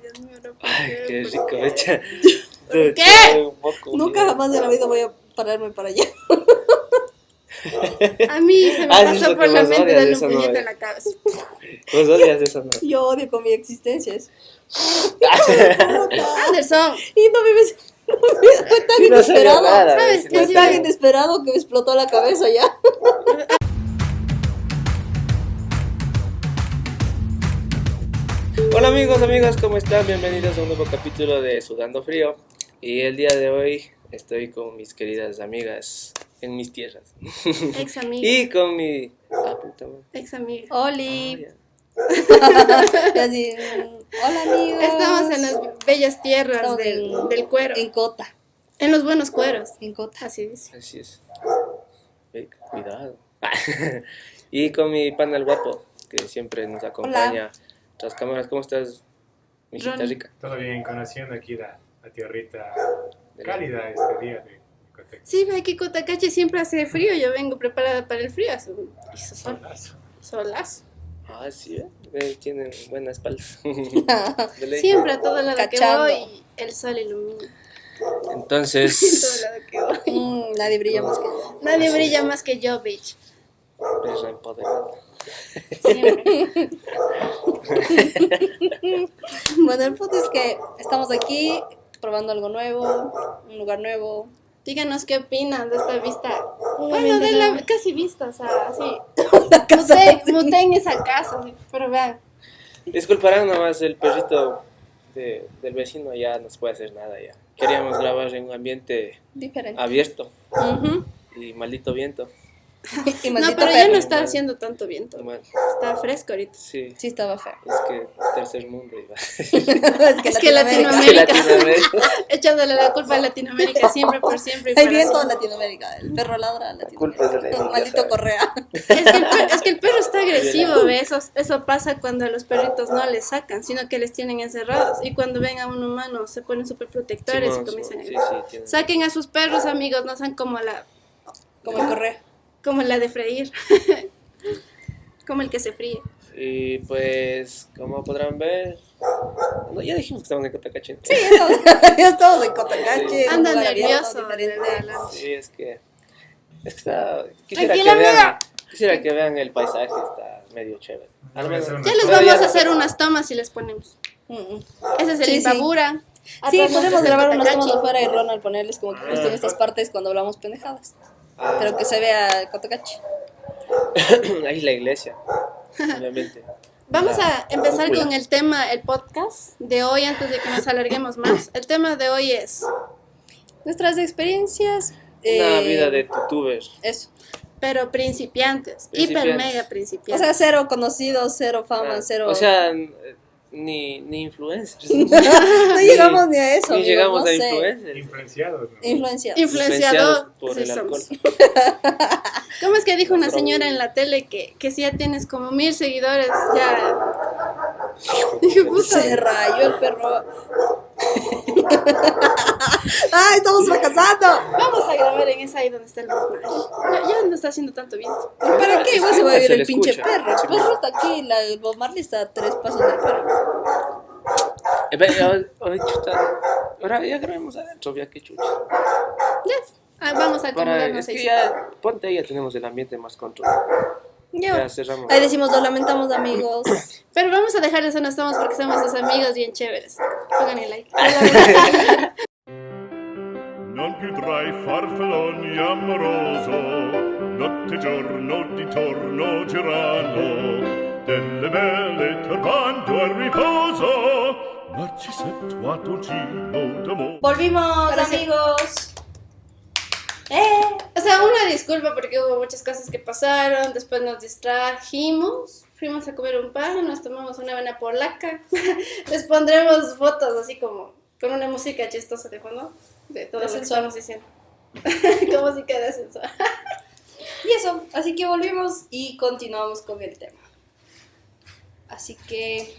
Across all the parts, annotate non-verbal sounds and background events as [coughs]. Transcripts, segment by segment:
Dios mío, no puedo Ay, qué ¿por rico, qué? echa. ¿Qué? Nunca jamás en la vida voy a pararme para allá. [laughs] A mí se me Ah, eso es pasó lo por que la más mente odias, darle eso un no puñete es. en la cabeza. [laughs] Vos odias eso, ¿no? Yo odio con mi existencia eso. [laughs] Anderson, Y no me ves. Fue tan Sí, no sabía inesperado. nada, ¿sabes Fue tan inesperado que me explotó la cabeza ya. Hola amigos, amigas, ¿cómo están? Bienvenidos a un nuevo capítulo de Sudando Frío. Y el día de hoy estoy con mis queridas amigas en mis tierras. ex [laughs] amiga. Y con mi... Ah, puta madre. Ex amiga. Oli. Ah, [laughs] así, mm, hola amigos. Estamos en las bellas tierras del, cuero. En Cota. En los buenos cueros. En Cota. Así ya. Así es. Cuidado. [laughs] y con mi pana el guapo, que siempre nos acompaña tras cámaras. ¿Cómo estás, mijita rica? Todo bien, conociendo aquí la, la tierrita cálida este día de Cotex. Sí, ve aquí Cotacache siempre hace frío. Yo vengo preparada para el frío. Hace un hizo sol, Solazo. solazo. Ah, sí, ¿eh? Tienen buena espalda. [laughs] Siempre a todo lado Cachando. que voy, el sol ilumina. [laughs] Todo Entonces, lado que voy. Mm, nadie brilla más que yo. Nadie brilla más que yo, bitch. perra empoderada. [laughs] Bueno, el punto es que estamos aquí probando algo nuevo, un lugar nuevo. Díganos qué opinan de esta vista. Bueno, de la casi vista, o sea, así. [laughs] La casa Muté, de- muté en esa casa, pero vean. Disculparán nomás, el perrito de- del vecino ya no se puede hacer nada ya. Queríamos grabar en un ambiente Diferente. abierto y maldito viento. [laughs] Y No, pero ya no está haciendo tanto viento. Mal. Está fresco ahorita. Sí, Sí, estaba feo. es que tercer mundo iba. [laughs] es Es que Latinoamérica. Latinoamérica. [laughs] Echándole la culpa a Latinoamérica siempre, por siempre. y Hay viento en. Latinoamérica. El perro ladra a culpa es de Latinoamérica. la Maldito ¿sabes? Correa. Es que, el perro, es que el perro está agresivo, ¿ve? Eso, eso pasa cuando a los perritos no les sacan, sino que les tienen encerrados. Y cuando ven a un humano se ponen súper protectores y comienzan sí, a... sí, Saquen a sus perros, amigos, no sean como la, Como el Correa. Como la de freír. [laughs] como el que se fríe. Y pues, como podrán ver, no, ya dijimos que estamos en Cotacache. Sí, estamos, [laughs] ya estamos en Cotacache. Anda nervioso. Sí, es que, es que está, quisiera Tranquila, que vean, quisiera que vean el paisaje, está medio chévere. Al menos- Ya les vamos a hacer unas tomas y les ponemos. Mm, mm. Ese es el Sí, sí. Imbabura. Sí, Atrás podemos grabar el unas tomas afuera y Ronald ponerles como que justo en estas partes cuando hablamos pendejadas. Pero que se vea Cotacache. [coughs] ahí la iglesia, obviamente. [laughs] Vamos La a empezar con el tema, el podcast de hoy, antes de que nos alarguemos más. El tema de hoy es, Nuestras experiencias. Una eh, vida de youtuber. Eso. pero principiantes, Principiantes. hiper mega O principiantes. sea, cero conocidos, cero fama, Ah, cero. O sea, ni, ni influencers. [laughs] no [laughs] llegamos ni a eso. Ni llegamos no a sé. influencers. Influenciados, ¿no? Influenciados. Por sí el alcohol. [laughs] ¿Cómo es que dijo una señora en la tele que, que si ya tienes como mil seguidores, ya... Dije, puta, Se rayó el perro. [laughs] ¡Ah, estamos fracasando! vamos a grabar en esa ahí donde está el Bob Marley. Ya, ya no está haciendo tanto viento. ¿Para qué? Igual que se va a se el pinche escucha. perro. Perro está aquí, la, el Bob Marley está a tres pasos del perro. Eh, ve, chuta. Ahora ya grabemos adentro, ya que chucha. Ya, ah, vamos a Para, acomodarnos es que ahí. ya, ponte ahí, ya tenemos el ambiente más controlado. Ya. Ya cerramos. Ahí decimos, lo lamentamos, amigos. [coughs] Pero vamos a dejarles donde estamos porque somos sus amigos bien chéveres. Pongan el like. [laughs] Non più tra i farfalloni amoroso, notte giorno di torno girano, delle belle turbando al riposo, Narcisetto a dolcino d'amore. Volvimos, amigos. ¡Eh! O sea, una disculpa porque hubo muchas cosas que pasaron, después nos distrajimos, fuimos a comer un pan, nos tomamos una avena polaca, [laughs] les pondremos fotos así como con una música chistosa de fondo, de todo De lo que estamos diciendo. [laughs] con música de ascensor. Y eso, así que volvimos y continuamos con el tema. Así que,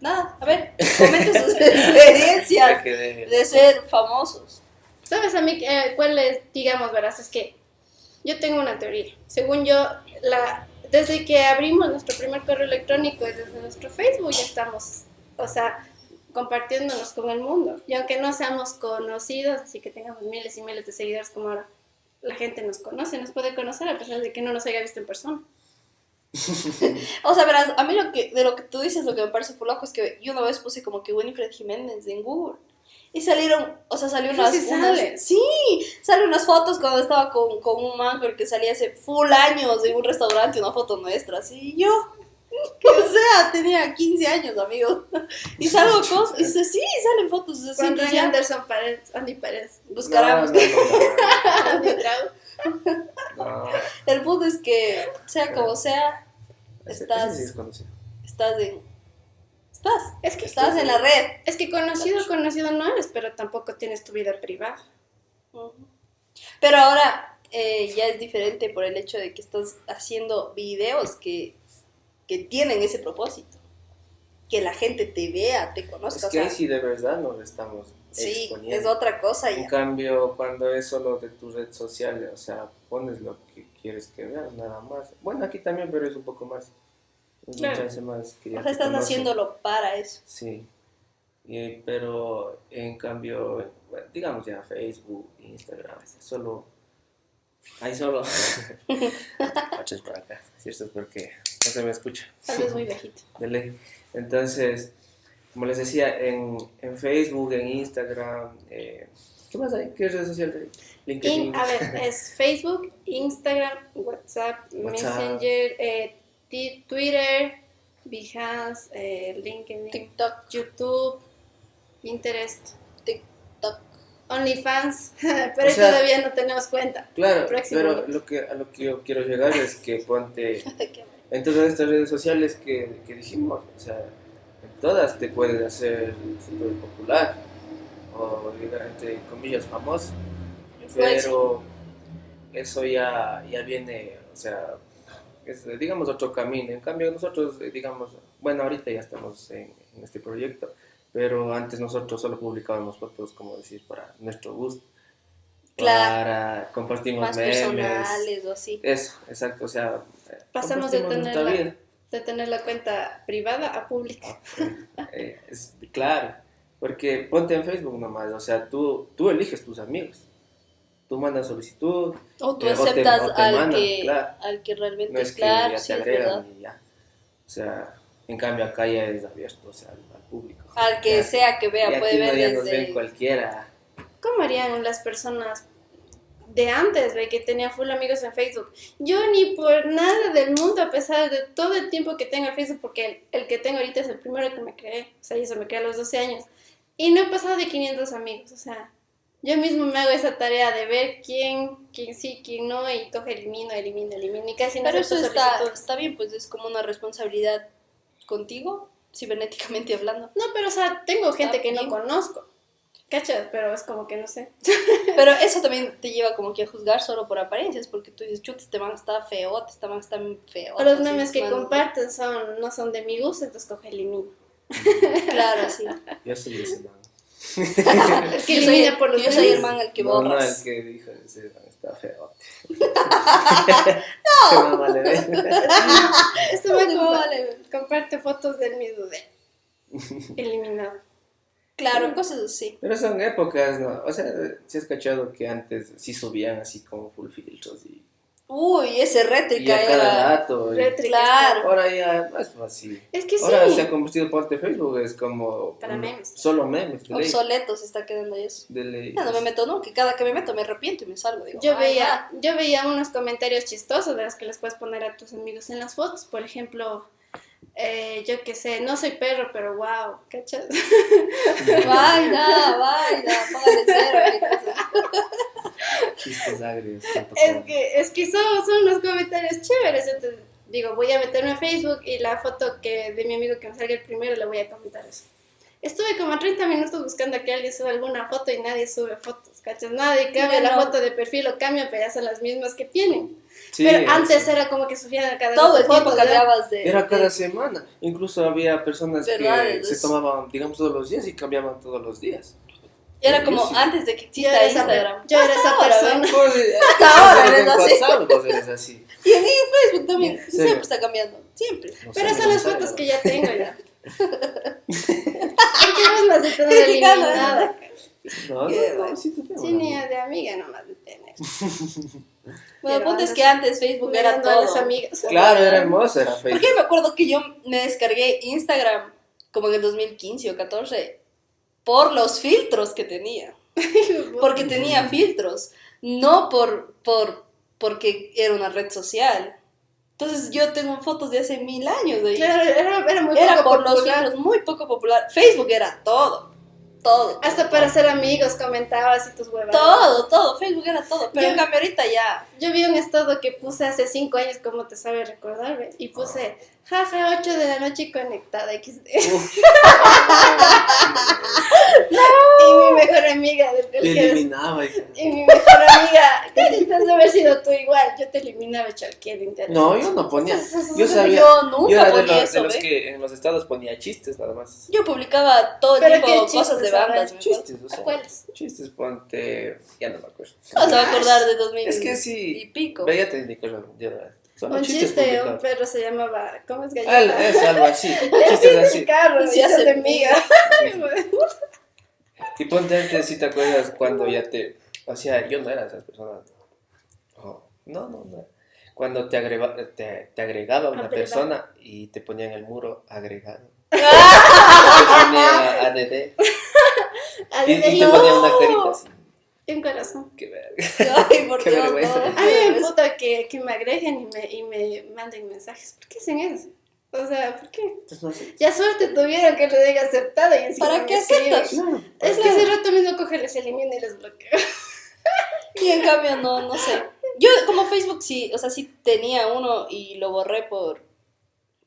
nada, a ver, comenten sus [laughs] experiencias de ser famosos. ¿Sabes a mí eh, cuál es, digamos, verás? Es que yo tengo una teoría. Según yo, la, desde que abrimos nuestro primer correo electrónico y desde nuestro Facebook ya estamos, o sea, compartiéndonos con el mundo. Y aunque no seamos conocidos, así que tengamos miles y miles de seguidores como ahora, la gente nos conoce, nos puede conocer a pesar de que no nos haya visto en persona. [laughs] O sea, verás, a mí lo que, de lo que tú dices, lo que me parece loco es que yo una vez puse como que Winifred Jiménez en Google. Y salieron, o sea, salió unas, sí unas- sale. sí, salen unas fotos cuando estaba con, con un man con el que salía hace full años en un restaurante, una foto nuestra, así, y yo, [laughs] o sea, tenía 15 años, amigos, [laughs] y salgo cosas, y dice, sí, salen fotos, así, Cuando entonces ya Anderson Paredes, Andy Paredes, buscaremos. No, no, no, [laughs] no. El punto es que, sea como sea, Estás- estás en, estás, Es que estás en la red. Es que conocido, conocido no eres, pero tampoco tienes tu vida privada. Pero ahora eh, ya es diferente por el hecho de que estás haciendo videos que, que tienen ese propósito. Que la gente te vea, te conozca. Es que o ahí sea, sí de verdad nos estamos sí, exponiendo. es otra cosa En ya. cambio, cuando es solo de tu red social, o sea, pones lo que quieres que vean, nada más. Bueno, aquí también, pero es un poco más. Es Claro. chance más O sea, estás haciéndolo para eso. Sí. Y- pero en cambio, bueno, digamos ya Facebook, Instagram, solo. Hay solo. Oches por acá, ¿cierto? Es porque no se me escucha. Tal vez muy de ley. Entonces, como les decía, en, en Facebook, en Instagram, eh, ¿qué más hay? ¿Qué redes sociales hay? LinkedIn. In- a ver, es [laughs] Facebook, Instagram, WhatsApp, WhatsApp. Messenger, eh, Twitter, Behance, eh, LinkedIn, TikTok, YouTube, Pinterest, TikTok. OnlyFans, [laughs] pero sea- todavía no tenemos cuenta. Claro, pero lo que, a lo que yo quiero llegar es que ponte [laughs] en todas estas redes sociales que, que dijimos, o sea, en todas te puedes hacer súper popular o, entre comillas, famoso. Pero eso ya, ya viene, o sea, es, digamos, otro camino. En cambio, nosotros, eh, digamos, bueno, ahorita ya estamos en, en este proyecto, pero antes nosotros solo publicábamos fotos, como decir, para nuestro gusto. Claro. Para compartimos Más memes. personales o así. Eso, exacto, o sea, Pasamos de tener, la, vida. de tener la cuenta privada a pública. Eh, es, claro, porque ponte en Facebook nomás, o sea, tú, tú eliges tus amigos. Tú mandas solicitud, O tú Eh, o te- aceptas o te al, mandan, que, claro. al que realmente no es que claro, ya sí, te agregan y ya. O sea, en cambio acá ya es abierto, o sea, al, al público. Al que Ya. sea que y vea, aquí puede no ver ya nos ven desde... cualquiera. ¿Cómo harían las personas de antes, ve, que tenía full amigos en Facebook? Yo ni por nada del mundo, a pesar de todo el tiempo que tengo en Facebook, porque el, el que tengo ahorita es el primero que me creé, o sea, yo se me creé a los 12 años, y no he pasado de 500 amigos, o sea, yo mismo me hago esa tarea de ver quién, quién sí, quién no, y coge, elimino, elimino, elimino, y casi no Pero eso está, está bien, pues es como una responsabilidad contigo, cibernéticamente hablando. No, pero o sea, tengo gente que no conozco, ¿cachas? Pero es como que no sé. [laughs] Pero eso también te lleva como que a juzgar solo por apariencias, porque tú dices, chut, este man está feo, este man está feo. O los memes que man, comparten son, no son de mi gusto, entonces coge, elimino. Claro, sí. Yo soy ese man. El que elimina por los yo soy el man al que no, no, borras. el que dijo ese man está feo. [laughs] [laughs] no. [laughs] no vale ver. Este man No, vale. comparte fotos del mismo de eliminado. Claro, cosas así. Pero son épocas, ¿no? O sea, si has cachado que antes sí subían así como full filtros y, Uy, ese y rétrica a cada era... rato. y- Rétrica Claro. Ahora ya no es así. Es que sí. Ahora se ha convertido parte de Facebook, es como... Para un- memes. Solo memes, de ley. Obsoleto se está quedando eso. De ley. Ya no me meto, no, que cada que me meto me arrepiento y me salgo. Digo, Yo "Ay, veía, yo veía unos comentarios chistosos de los que les puedes poner a tus amigos en las fotos. Por ejemplo, eh, yo qué sé, no soy perro, pero wow, ¿cachas? ya, Vaina, vaina, póngale cero. Chistes agrios. Es que, es que son, son unos comentarios chéveres. Entonces, digo, voy a meterme a Facebook y la foto que de mi amigo que me salga el primero le voy a comentar eso. Estuve como 30 minutos buscando a que alguien suba alguna foto y nadie sube fotos, ¿cachas? Nadie cambia la no. foto de perfil o cambia, pero ya son las mismas que tienen. Sí, pero antes sí. era como que subían a cada Todo el tiempo cambiabas de... Era cada de- semana. Incluso había personas ¿Verdad? que se tomaban, digamos, todos los días y cambiaban todos los días. Era como Sí. antes de que Yo exista era esa, Instagram. yo era esa ahora, persona. [laughs] Hasta ahora eres así. WhatsApp. Y en Facebook también. Sí. Siempre está cambiando. Siempre. No Pero son no las fotos que ya tengo ya. [laughs] Porque vos más de tener Qué gana. eliminada. No, no, no, bueno. sí te tengo. Sí, ni de amiga nomás de tener. [laughs] Bueno, el punto es que antes Facebook era las todo. amigas. Claro, era hermoso, era Porque Facebook. me acuerdo que yo me descargué Instagram como en el 2015 o 14 por los filtros que tenía. [laughs] Porque tenía filtros, no por, por porque era una red social. Entonces yo tengo fotos de hace mil años de ahí. Claro, era, era muy era poco por los popular. filtros, muy poco popular. Facebook era todo, todo. Hasta para ser amigos comentabas y tus huevas. Todo, todo, Facebook era todo. Pero Yo- en cambio ahorita ya. Yo vi un estado que puse hace cinco años, como te sabe recordar, ve? y puse, jaja, 8 de la noche conectada XD. [laughs] y mi mejor amiga del Te eliminaba. hija. Y mi mejor amiga, intentas de haber sido tú igual, yo te eliminaba cualquier interés. No, yo no ponía. Yo sabía. Yo nunca Yo era de ponía los, eso, de los ¿ve? que en los estados ponía chistes nada más. Yo publicaba todo el Pero tiempo qué cosas de bandas. Chistes, o ¿A sea. cuáles? Chistes, ponte. Ya no me acuerdo. No se va a acordar de 2000 Es que sí. y pico. Veía técnicos, ya no. Son Un chiste, un perro se llamaba, ¿cómo es Al- gallina? Es algo así. Es [laughs] Chistes el así. carro, ya se de miga. Y ponte antes, si te acuerdas, cuando ya te. O sea, yo no era de esas personas. Oh, no, no, no. Cuando te, agrega, te, te agregaba una persona y te ponía en el muro agregado. [laughs] te ponía ADD. A Y, y te ponía una carita así. Un corazón. Qué verga. [laughs] Ay, por [laughs] Qué Dios, vergüenza. no. A mí me puta que, que me agreguen y me, y me manden mensajes. ¿Por qué hacen eso? O sea, ¿por qué? No sé. Ya suerte tuvieron que le diga aceptado y encima ¿Para me qué aceptas? Es que ese rato mismo coge, les elimina y les bloquea. Y en cambio, no, no sé. Yo, como Facebook, sí, o sea, sí tenía uno y lo borré por.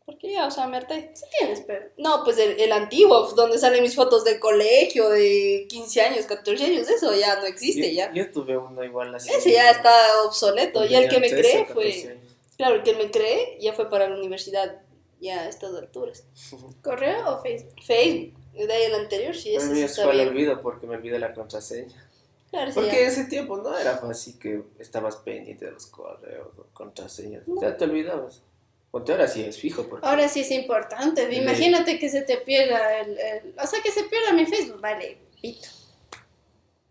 Porque ya, o sea, me harté. Sí tienes, pero... No, pues el, el antiguo, donde salen mis fotos del colegio, de 15 años, 14 años, eso ya no existe, Yo, ya. yo tuve uno igual así. Ese ya está obsoleto. Y el que me 13, fue. 14 años. Claro, el que me creé ya fue para la universidad, ya a estas alturas. [laughs] ¿Correo o Facebook? Facebook, de ahí el anterior, sí, A ese fue olvido porque me olvidé la contraseña. Claro, sí, Porque ya. en ese tiempo no era fácil que estabas pendiente de los correos o contraseñas. Ya te olvidabas. Ponte ahora sí es fijo. Porque Ahora sí es importante. Imagínate que se te pierda el, el- O sea, que se pierda mi Facebook. Vale, pito.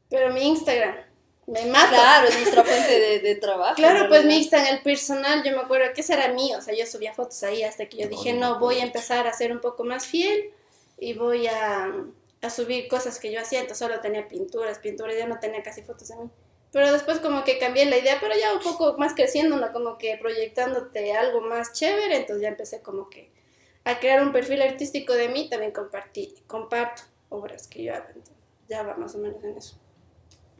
Pero mi Instagram. Me mato. Claro, es nuestra [laughs] fuente de, de trabajo. Claro, pues mi. Instagram, el personal, yo me acuerdo que ese era mío, o sea, yo subía fotos ahí hasta que yo No, dije, yo no, no voy a empezar a ser un poco más fiel y voy a, a subir cosas que yo hacía, entonces solo tenía pinturas, pinturas, ya no tenía casi fotos de mí. Pero después como que cambié la idea, pero ya un poco más creciendo, ¿no? Como que proyectándote algo más chévere, entonces ya empecé como que a crear un perfil artístico de mí, también compartí, comparto obras que yo hago, ya va más o menos en eso.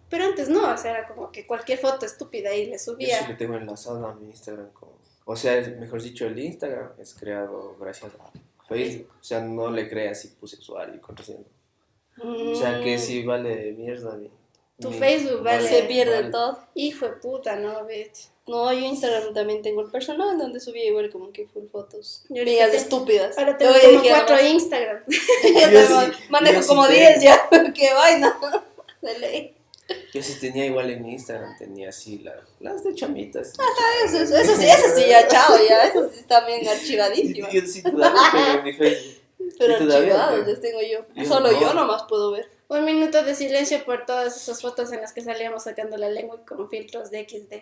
Pero antes no, o sea, era como que cualquier foto estúpida y le yo subía. sí le tengo enlazado a mi Instagram. O sea, mejor dicho, el Instagram es creado gracias a Facebook. O sea, no le creé así, puse usuario y contraseña. O sea, que Mm, sí vale mierda mi... Tu mi- Facebook vale. Se pierde vale. todo. Hijo de puta, no, vete. No, yo Instagram también tengo el personal donde subía igual como que full fotos. Yo Mías estúpidas. Ahora tengo como dije, cuatro Instagram. [laughs] [laughs] yo Yo tengo- sí- manejo yo sí como tengo. 10 ya. [laughs] Qué vaina. De ley. Yo sí tenía igual en mi Instagram, tenía así la, las de chamitas. Eso, eso, eso sí, eso sí, ya, chao, ya. Eso sí está bien archivadísimo. Yo sí todavía tengo en mi Facebook. Pero archivados les tengo yo. Yo Solo no. yo nomás puedo ver. Un minuto de silencio por todas esas fotos en las que salíamos sacando la lengua con filtros de XD.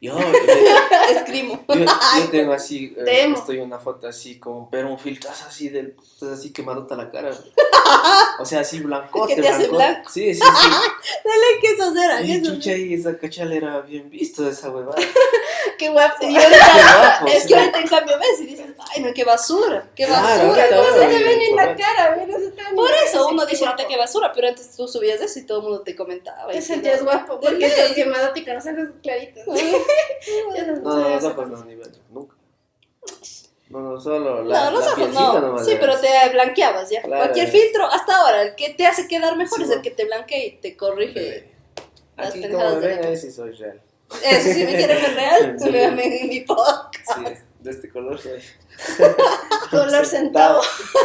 Yo, yo, [laughs] Escribo. yo, yo tengo así, eh, estoy una foto así como, pero un filtrazo así del, así quemadota la cara. [laughs] O sea, así blancote, ¿Qué te hace blanco? Sí, sí, sí. [laughs] Dale, ¿qué esos eran? Y chucha, y esa cachala era bien visto esa huevada. Qué guapo. Y guapo, es que ahorita en cambio ves y dices, ay, no, qué basura, qué basura. No se bien ven en la cara, eso Por eso uno dice ahorita qué basura, pero antes tú subías eso y todo el mundo te comentaba. Te y sentías guapo, porque estás quemadótica, no sabes claritos. No, no, los ojos no, ni nunca. No, no, solo la, No, los la ojos no. nomás. Sí, pero te blanqueabas ya. Claro. Cualquier filtro, hasta ahora, el que te hace quedar mejor Sí, es el que te blanquea y te corrige. las Aquí como me ven, la ahí sí soy real. Eso, si me quieren ver real, [laughs] Sí. véanme en mi podcast. Sí, de este color soy. [laughs] Color centavo. [laughs]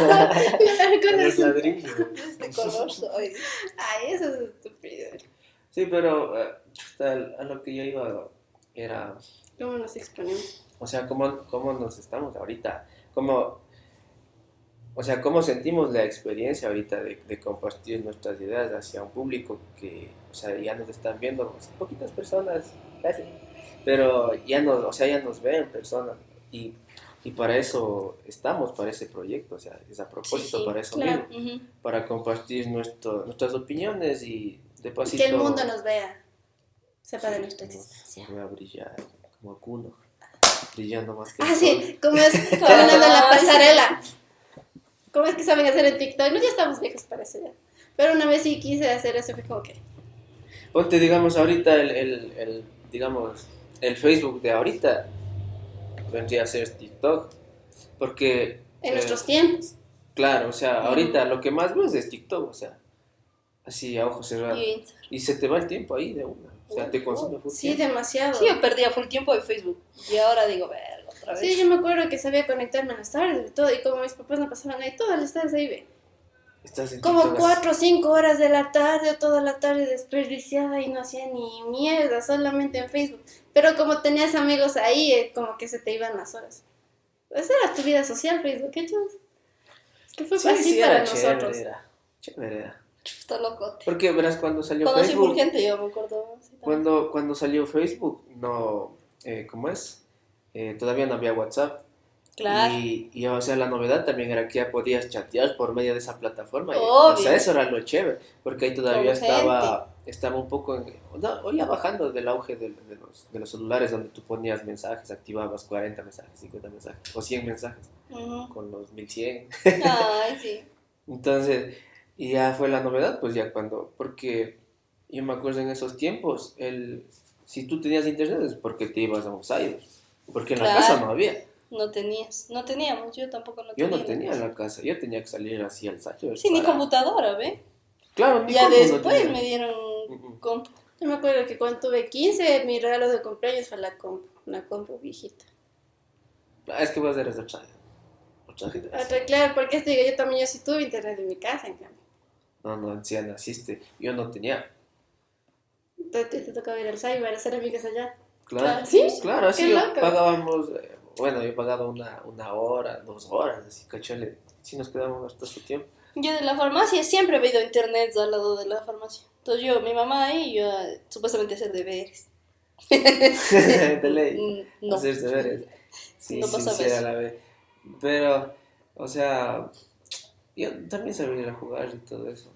Ladrillo. De este color soy. Ay, eso es estúpido. Sí, pero eh, a lo que yo iba era, ¿Cómo nos exponemos? o sea, cómo, cómo nos estamos ahorita, como o sea, cómo sentimos la experiencia ahorita de, de compartir nuestras ideas hacia un público que, o sea, ya nos están viendo, o sea, poquitas personas, casi, pero ya nos, o sea, ya nos ven personas. Y, y para eso estamos, para ese proyecto, o sea, es a propósito Sí, para eso claro. mismo, para compartir nuestro, nuestras opiniones y de pasito... Que el mundo nos vea, sepa de nuestra existencia. Voy a brillar como Kuno, brillando más que Ah, el sí, sol. como es [laughs] caminando en la pasarela. ¿Cómo es que saben hacer en TikTok? No, ya estamos viejos para eso ya. Pero una vez sí quise hacer eso, fue como que. Ponte, digamos, ahorita el, el, el, digamos, el Facebook de ahorita vendría a ser TikTok. Porque, En eh, nuestros tiempos. claro, o sea, ahorita lo que más ves es TikTok, o sea, así a ojos cerrados. Y- Y se te va el tiempo ahí de una. O sea, te consume full Sí, tiempo. demasiado. Sí, yo perdía full tiempo de Facebook. Y ahora digo, verga, otra vez. Sí, yo me acuerdo que sabía conectarme en las tardes y todo. Y como mis papás no pasaban ahí todas las tardes ahí, ve. Estás en Como TikTok, cuatro o cinco horas de la tarde, toda la tarde desperdiciada y no hacía ni mierda, solamente en Facebook. Pero como tenías amigos ahí, eh, como que se te iban las horas. Esa era tu vida social, Facebook, ¿qué chavos? Es que fue Sí, así sí, para chévere, nosotros. era chévere era. Está loco. Porque, verás, cuando salió Conocí Facebook... full gente, yo me acuerdo. sí, también. Cuando, cuando salió Facebook, no, eh, ¿cómo es? Eh, todavía no había WhatsApp. Claro. Y, y, o sea, la novedad también era que ya podías chatear por medio de esa plataforma. Y, o sea, eso era lo chévere, porque ahí todavía Con estaba, estaba un poco, en, no, o ya bajando del auge de, de los, de los celulares donde tú ponías mensajes, activabas 40 mensajes, 50 mensajes, o 100 mensajes, Ujú. con los 1100. Ay, sí. [laughs] Entonces, y ya fue la novedad, pues ya cuando, porque yo me acuerdo en esos tiempos, el, si tú tenías internet es porque te ibas a un cyber, porque en la casa no había. No tenías. No teníamos, yo tampoco no Yo tenía. no tenía en la casa, yo tenía que salir así al cyber. Sí, ni computadora, ¿ve? Claro, ni Ya no después me dieron compu. Yo me acuerdo que cuando tuve 15, mi regalo de cumpleaños fue la compu, una compu viejita. Ah, Es que vos eres otra, otra. Otra, claro, porque digo, yo también yo sí tuve internet en mi casa, en cambio. No, no, ya naciste, yo no tenía. Entonces te, tocaba ir al cyber, hacer amigas allá. Claro, ¿sí? claro, así yo pagábamos, eh, bueno, yo pagaba una, una hora, dos horas, así, cachale, si nos quedábamos hasta su tiempo. Yo de la farmacia siempre he habido internet al lado de la farmacia. Entonces yo, mi mamá ahí, yo eh, supuestamente hacer deberes. [laughs] de ley. Mm, No. hacer deberes. Sí, No sí, sí, a la vez. Pero, o sea, yo también sabía jugar y todo eso.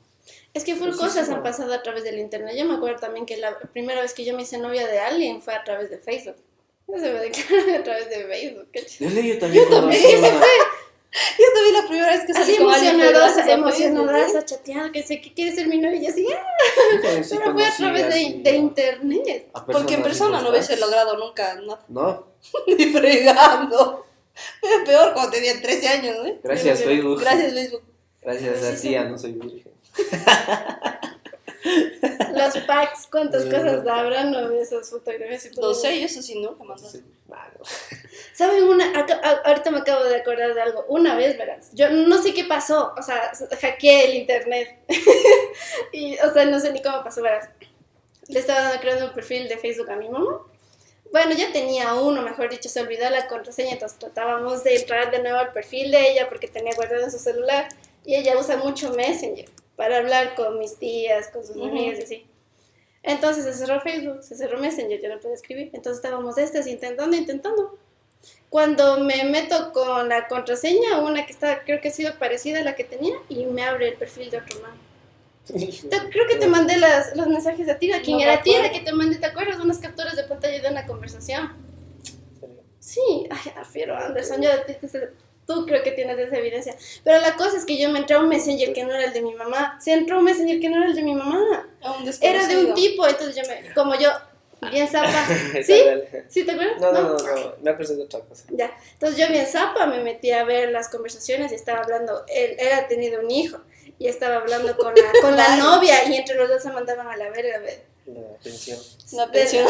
Es que full Pues sí, cosas sí, han pasado a través del internet. Yo me acuerdo también que la primera vez que yo me hice novia de alguien fue a través de Facebook. No se me declaró [laughs] a través de Facebook. qué yo también también, ese una- [laughs] Yo también la primera vez que salí Así con emocionadosa, emocionadosa, chateando, que sé que quiere ser mi novia. Y yo así, ah, yo también sí pero fue a través de, de internet. a Porque en persona no hubiese logrado nunca nada. No, [laughs] Ni fregando. Es peor cuando tenía 13 años, ¿no? gracias Pero- Facebook. Gracias, Facebook. Gracias a Sí, ti, sí. ya no soy virgen. Los packs, cuántas Sí, cosas no. habrán, ¿no? Esas fotografías y todo. No sé, yo eso sí nunca mandé. Ah, no. [laughs] ¿Saben una? Aca- a- ahorita me acabo de acordar de algo. Una vez, verás. Yo no sé qué pasó. O sea, hackeé el internet. [laughs] y, o sea, no sé ni cómo pasó, verás. Le estaba creando un perfil de Facebook a mi mamá. Bueno, ya tenía uno, mejor dicho, se olvidó la contraseña, entonces tratábamos de entrar de nuevo al perfil de ella porque tenía guardado en su celular. Y ella usa mucho Messenger para hablar con mis tías, con sus Ujú. amigas y así. Entonces se cerró Facebook, se cerró Messenger, yo no puedo escribir. Entonces estábamos estas intentando, intentando. Cuando me meto con la contraseña, una que está, creo que ha sido parecida a la que tenía, y me abre el perfil de otro man. Creo que te mandé las, los mensajes a ti, a quien No era a ti, era acuerdo. que te mandé, ¿te acuerdas? Unas capturas de pantalla de una conversación. Sí, ay, afiero Anderson, yo, tú creo que tienes esa evidencia. Pero la cosa es que yo me entré a un messenger que no era el de mi mamá. Se entró a un messenger que no era el de mi mamá. A un Era de un tipo, entonces yo me, como yo, bien zapa. [laughs] ¿Sí? ¿Sí te acuerdas? No, no, no, no, me acuerdo de otra cosa. Ya, entonces yo bien zapa me metí a ver las conversaciones y estaba hablando, él, él ha tenido un hijo y estaba hablando con la, con la [laughs] novia y entre los dos se mandaban a la verga. La pensión. La [laughs] pensión.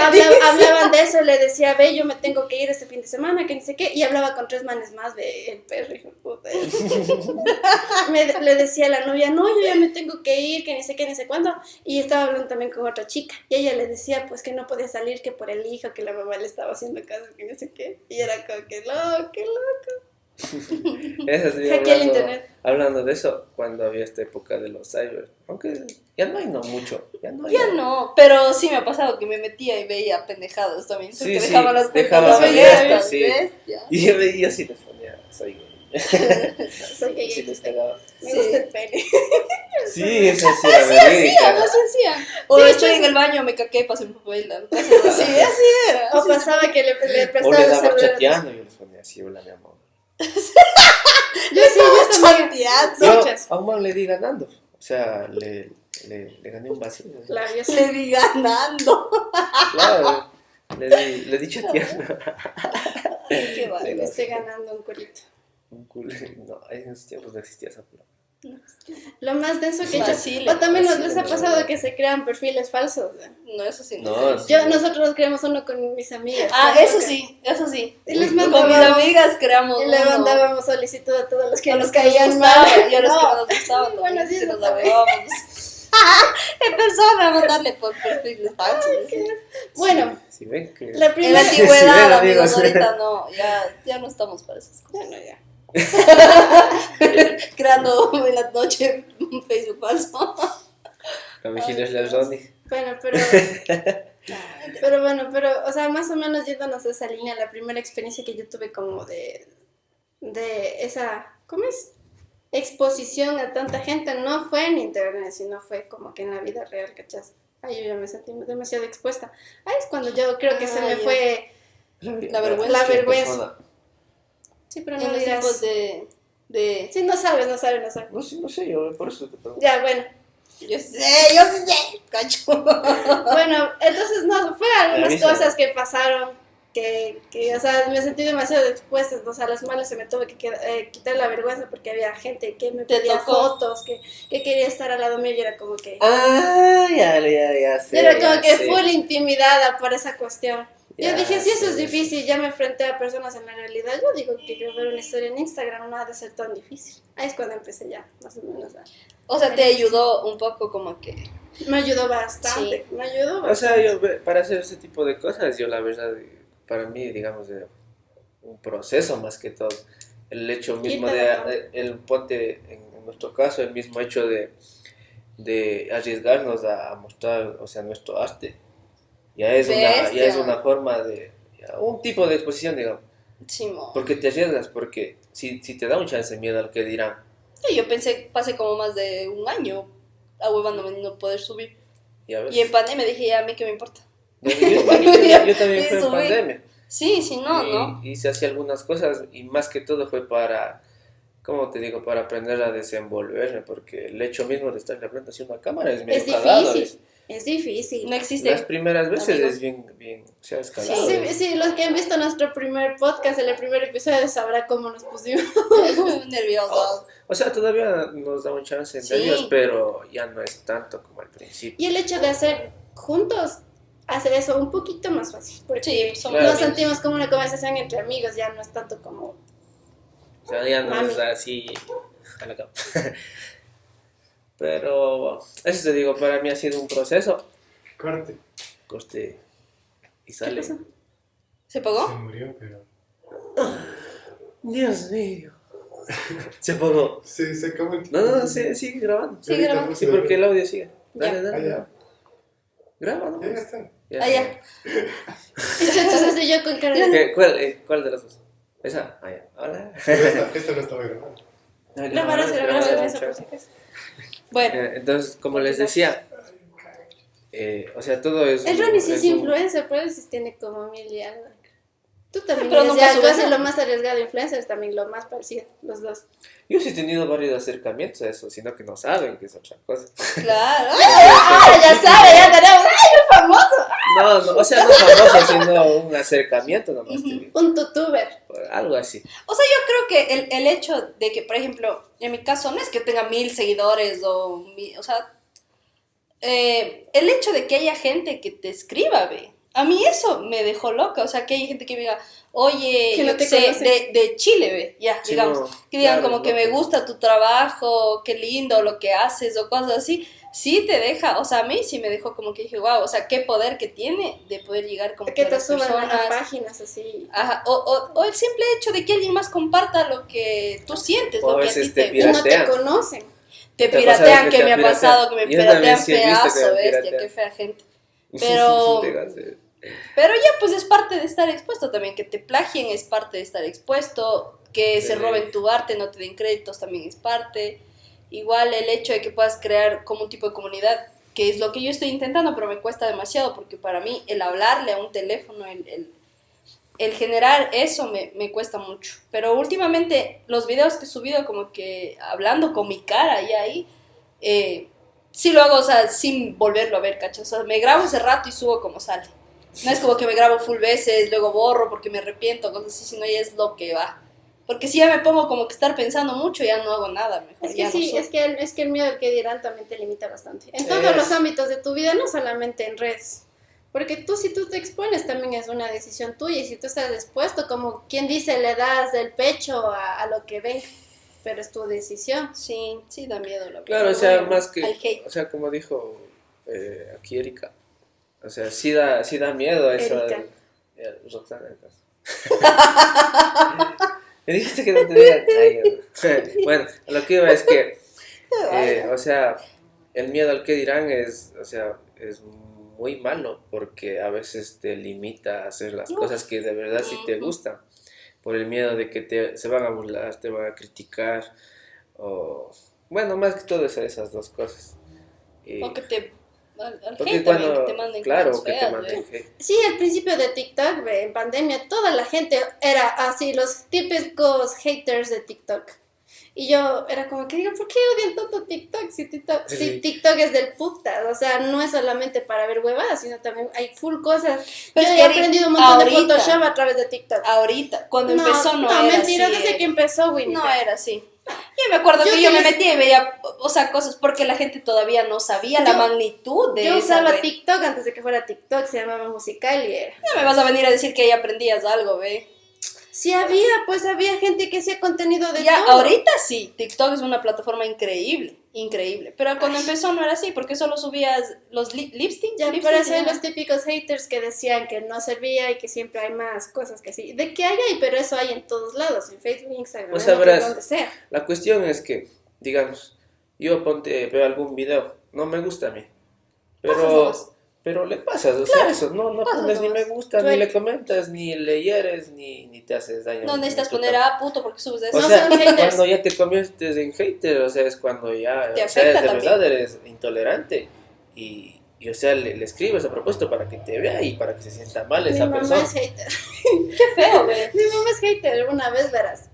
Habla- hablaban de eso, le decía, ve, yo me tengo que ir este fin de semana, que no sé qué, y hablaba con tres manes más de el perro, hijo de puta. [laughs] Me- le decía a la novia, no, yo ya me tengo que ir, que ni sé qué, ni sé cuándo, y estaba hablando también con otra chica, y ella le decía, pues que no podía salir, que por el hijo, que la mamá le estaba haciendo caso, que no sé qué, y era como que loco, qué loco. Eso hablando, internet. hablando de eso, cuando había esta época de los cyber, aunque ya no hay no mucho, ya no hay. Ya no, pero sí me ha pasado que me metía y veía pendejados también. Sí, sí, dejaba las dejaba abiertas, sí. bestia. Y yo veía así les ponía, soy gay. [laughs] Soy gay. Sí, les cagaba. Me Sí. gusta el pene. Sí, eso [laughs] sí era verídica. Hacía, así hacía. O Sí, estoy en el baño, me caqué, pasé un papel. cosas [laughs] Así, así era. O pasaba que le, le O prestaba le el daba celular. chateando y yo les ponía así, hola mi amor. Yo sí, yo. Chateando. Yo a un man le di ganando. O sea, le, le, le gané un vacío. Claro, yo sí. Le di ganando. Claro, le di, le di [laughs] chateando. Qué [laughs] Le vale. estoy ganando un culito. Un culo. No, en esos tiempos no existía esa palabra. Lo más denso que he hecho. Vacile, O también nos les ha pasado no. que se crean perfiles falsos. No, eso sí. No, Yo, nosotros creamos uno con mis amigas. Ah, ¿no? eso sí, eso sí. Y les Con mis amigas creamos y le mandábamos solicitud a todos los que a nos los que nos caían mal. y a los que No. nos gustaba [laughs] Sí, también, bueno, sí, nos la. [laughs] Empezaron a mandarle por falsos. Bueno, Si ven que. la En la primera... Sí, antigüedad, amigos, amigos. ahorita no, ya, ya no estamos para esas cosas. Bueno, ya. [laughs] Creando en la noche un Facebook falso. [laughs] La vigilia es la Ronnie. Bueno, pero... Pero bueno, pero, o sea, más o menos yéndonos a esa línea, la primera experiencia que yo tuve como de, de esa, ¿cómo es? Exposición a tanta gente, no fue en internet, sino fue como que en la vida real, ¿cachas? Ahí yo ya me sentí demasiado expuesta. Ahí es cuando yo creo que se me ya. fue, La vergüenza. La vergüenza. persona. sí, pero no dirás, de, de... sí, no sabes, no sabes, no sabes. No sé, no sé, yo por eso te pregunto. Ya, bueno, Yo sé, yo sí sé, cacho. [laughs] bueno, entonces no, fue algunas cosas que pasaron que, que, o sea, me sentí demasiado expuesta, o sea, a las malas se me tuve que eh, quitar la vergüenza porque había gente que me pedía tocó. fotos, que, que quería estar al lado mío y era como que... Ah, ya, ya, ya sé. era como ya que full intimidada por esa cuestión. Ya yo dije, si eso es difícil, ya me enfrenté a personas en la realidad, yo digo que grabar una historia en Instagram no ha de ser tan difícil. Ahí es cuando empecé ya, más o menos. a- O sea, te ayudó un poco como que... Me ayudó bastante, me ayudó O bastante. sea, yo para hacer ese tipo de cosas, yo la verdad, para mí, digamos, de un proceso más que todo. El hecho mismo de, de- el ponte, en, nuestro caso, el mismo hecho de, de arriesgarnos a, mostrar, o sea, nuestro arte, ya es, una, ya es una forma de, un tipo de exposición, digamos. Chimo. Porque te arriesgas, porque si, si te da un chance miedo al que dirán, Sí, yo pensé, pasé como más de un año ahuevándome no poder subir. ves. Y en pandemia dije, ya, a mí qué me importa. [laughs] Yo, yo- también fui en pandemia. Sí, sí, no, y, ¿no? y se hacía algunas cosas y más que todo fue para, ¿cómo te digo? Para aprender a desenvolverme, porque el hecho mismo de estar en la frente hacia una cámara es medio Es cagado. difícil, es difícil. No existe. Las primeras veces Amigo. es bien, bien, o sea, es Sí, sí, sí, los que han visto nuestro primer podcast, el primer episodio, sabrá cómo nos pusimos. [laughs] [laughs] Nervioso. O sea, todavía nos da un chance en Sí. nervios, pero ya no es tanto como al principio. Y el hecho de hacer juntos hace eso un poquito más fácil. Porque Sí, somos Claro. nos sentimos como una conversación entre amigos, ya no es tanto como. O sea, ya no Mami. es así a la cama. Pero eso te digo, para mí ha sido un proceso. Corte. Coste y ¿Qué sale. pasó? ¿Se Se pagó? murió, pero. Dios mío. Se apagó. Se, se acabó el No, no, no, sí, sigue grabando. Sigue grabando. Sí, porque el audio sigue. Dale, Ya. dale, Ah. Graba. ¿no? Ya está. Ya. Ah, ya. [laughs] Entonces yo con cara de. ¿Qué- ¿Cuál, eh, ¿Cuál de las dos? ¿Esa? Ah, ya. Hola. Esta, esta no estaba grabando. Grabarás, grabarás en eso, por si acaso. Bueno, Eh, Entonces, como les decía, eh, o sea, todo es. El un- Ronnie sí es un- influencer, pero él sí tiene como mil y algo. Tú también Pero eres nunca ya lo más arriesgado influencers, también lo más parecido, los dos. Yo sí he tenido varios acercamientos a eso, sino que no saben que es otra cosa. claro. [laughs] ¡Ah, ya sabe! ¡Ya tenemos! ¡Ay, el famoso! No, no, o sea, no famoso, sino un acercamiento nomás. te digo, Un tutuber. Algo así. O sea, yo creo que el, el hecho de que, por ejemplo, en mi caso, no es que tenga mil seguidores o, o sea, eh, el hecho de que haya gente que te escriba, ve, a mí eso me dejó loca. O sea, que hay gente que me diga, oye, Que no yo te qué sé, conoce. de, de Chile, ve, ya, Sí, digamos. no, que digan claro, como que me pues. gusta tu trabajo, qué lindo lo que haces o cosas así. Sí te deja, o sea, a mí sí me dejó como que dije, wow, o sea, qué poder que tiene de poder llegar como Que que a te las suban a personas. páginas así. Ajá, o, o, o el simple hecho de que alguien más comparta lo que tú sientes, O lo a que a ti te, no te conocen. te piratean, que que te me ha pasado, que me piratean pedazo, bestia, qué fea gente. [laughs] Pero-. Pero ya pues es parte de estar expuesto también, que te plagien es parte de estar expuesto, que se roben tu arte, no te den créditos también es parte. Igual el hecho de que puedas crear como un tipo de comunidad, que es lo que yo estoy intentando, pero me cuesta demasiado, porque para mí el hablarle a un teléfono, el, el, el generar eso me, me cuesta mucho. Pero últimamente los videos que he subido como que hablando con mi cara y ahí, eh, sí lo hago, o sea, sin volverlo a ver, ¿cachai? O sea, me grabo ese rato y subo como sale. No es como que me grabo full veces, luego borro porque me arrepiento, cosas así, sino ya es lo que va. Porque si ya me pongo como que estar pensando mucho, ya no hago nada, mejor Es ya que no sí, subo. es que, el, es que el miedo al que dirán también te limita bastante. En todos Es. los ámbitos de tu vida, no solamente en redes. Porque tú, si tú te expones, también es una decisión tuya. Y si tú estás dispuesto, como quien dice, le das del pecho a, a lo que venga. Pero es tu decisión. Sí, sí da miedo, verdad. Claro, o sea, bueno, más que, o sea, como dijo eh, aquí Erika, o sea, sí da, sí da miedo eso. Erika. Roxana, entonces. [laughs] Me dijiste que no te. Ay, ya. [laughs] bueno, lo que iba es que, eh, o sea, el miedo al que dirán es, o sea, es muy malo porque a veces te limita a hacer las cosas que de verdad sí te gustan por el miedo de que te, se van a burlar, te van a criticar o bueno, más que todo esas, esas dos cosas. Y- O que te... Al, al hate también, cuando, que te manden claro, cosas que te feas, manden hate. Sí, al principio de TikTok, ve, en pandemia, toda la gente era así, los típicos haters de TikTok. Y yo era como que digo, ¿por qué odian tanto TikTok? Si TikTok, si Sí. TikTok es del puta, o sea, no es solamente para ver huevadas, sino también hay full cosas. Pero yo es he aprendido un montón de ahorita- Photoshop a través de TikTok. Ahorita, cuando empezó no, no, era mentira, así. desde eh. que empezó Winnie. No era así. Yo me acuerdo Yo que yo me metía y veía, o sea, cosas porque la gente todavía no sabía la magnitud de Yo usaba. TikTok antes de que fuera TikTok, se llamaba Musical y era. Ya me vas a venir a decir que ahí aprendías algo, ve. Sí había, pues había gente que hacía contenido de Ya, todo. ahorita sí, TikTok es una plataforma increíble, increíble. Pero cuando empezó no era así, porque solo subías los li lipsticks. Ya, ya. los típicos haters que decían que no servía y que siempre hay más cosas que sí. De que hay, hay, pero eso hay en todos lados, en Facebook, Instagram, O sea, verás. donde sea. La cuestión es que, digamos, yo ponte, veo algún video, no me gusta a mí, pero. Pero le pasas, o sea, eso, no, no pones ni me gusta, ni le comentas, ni le hieres, ni, ni te haces daño. No necesitas poner a puto porque subes eso. O No sea, haters. cuando ya te conviertes en hater, o sea, es cuando ya, Te o sea, afecta de también. verdad eres intolerante y, y, o sea, le, le escribes a propósito para que te vea y para que se sienta mal Mi esa mamá persona. es hater. [laughs] Qué feo, ve. Mi mamá es hater, una vez verás.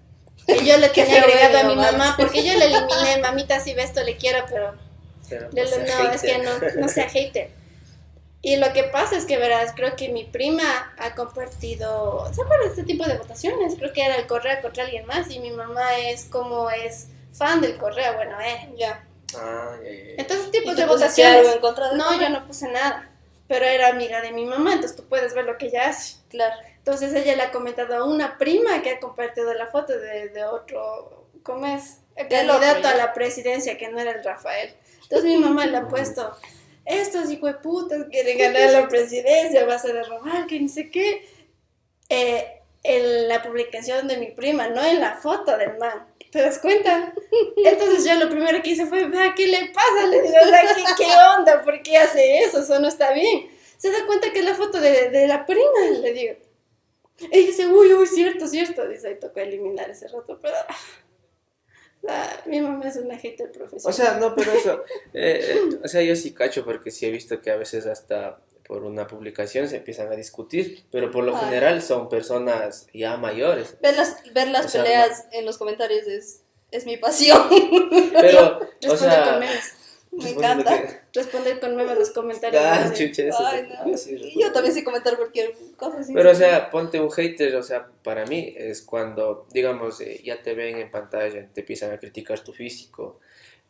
Y yo le [laughs] tenía agregado a mi mamá. mamá porque yo le eliminé, mamita, si ves esto le quiero, pero no no, es que no, no sea hater. [laughs] Y lo que pasa es que, verás, creo que mi prima ha compartido, ¿se acuerdan de este tipo de votaciones? Creo que era el correo contra alguien más y mi mamá es como es fan del correo, bueno, eh. Ya. Ah, ya. Entonces, ¿Y tipos tú de pusiste algo votaciones. en contra de No, yo no puse nada, pero era amiga de mi mamá, entonces tú puedes ver lo que ella hace. Claro. Entonces ella le ha comentado a una prima que ha compartido la foto de, de otro, ¿cómo es? El candidato a la presidencia que no era el Rafael. Entonces mi mamá le ha puesto, estos hijueputas quieren [laughs] ganar la presidencia, vas a de robar, que ni sé qué. Eh, en la publicación de mi prima, no en la foto del man. ¿Te das cuenta? [laughs] Entonces yo lo primero que hice fue, vea, ¿qué le pasa? Le digo, ¿qué, ¿qué onda? ¿Por qué hace eso? Eso no está bien. Se da cuenta que es la foto de, de la prima, le digo. Y dice, uy, uy, cierto, cierto. Dice, ahí tocó eliminar ese rato, pero... ah, mi mamá es una hater profesional. O sea, no, pero eso, eh, eh, o sea, yo sí cacho porque sí he visto que a veces hasta por una publicación se empiezan a discutir, pero por lo Ay. general son personas ya mayores. Ver las, ver las O sea, peleas en los comentarios es, es mi pasión. Pero, [laughs] o sea. Me encanta. que- [laughs] Responder con memes los comentarios. Ah, así. chucha, eso Ay, sí, no. yo sí Y yo también sé comentar cualquier cosa. sí. Pero, o sea, ponte un hater, o sea, para mí es cuando, digamos, eh, ya te ven en pantalla, te empiezan a criticar tu físico,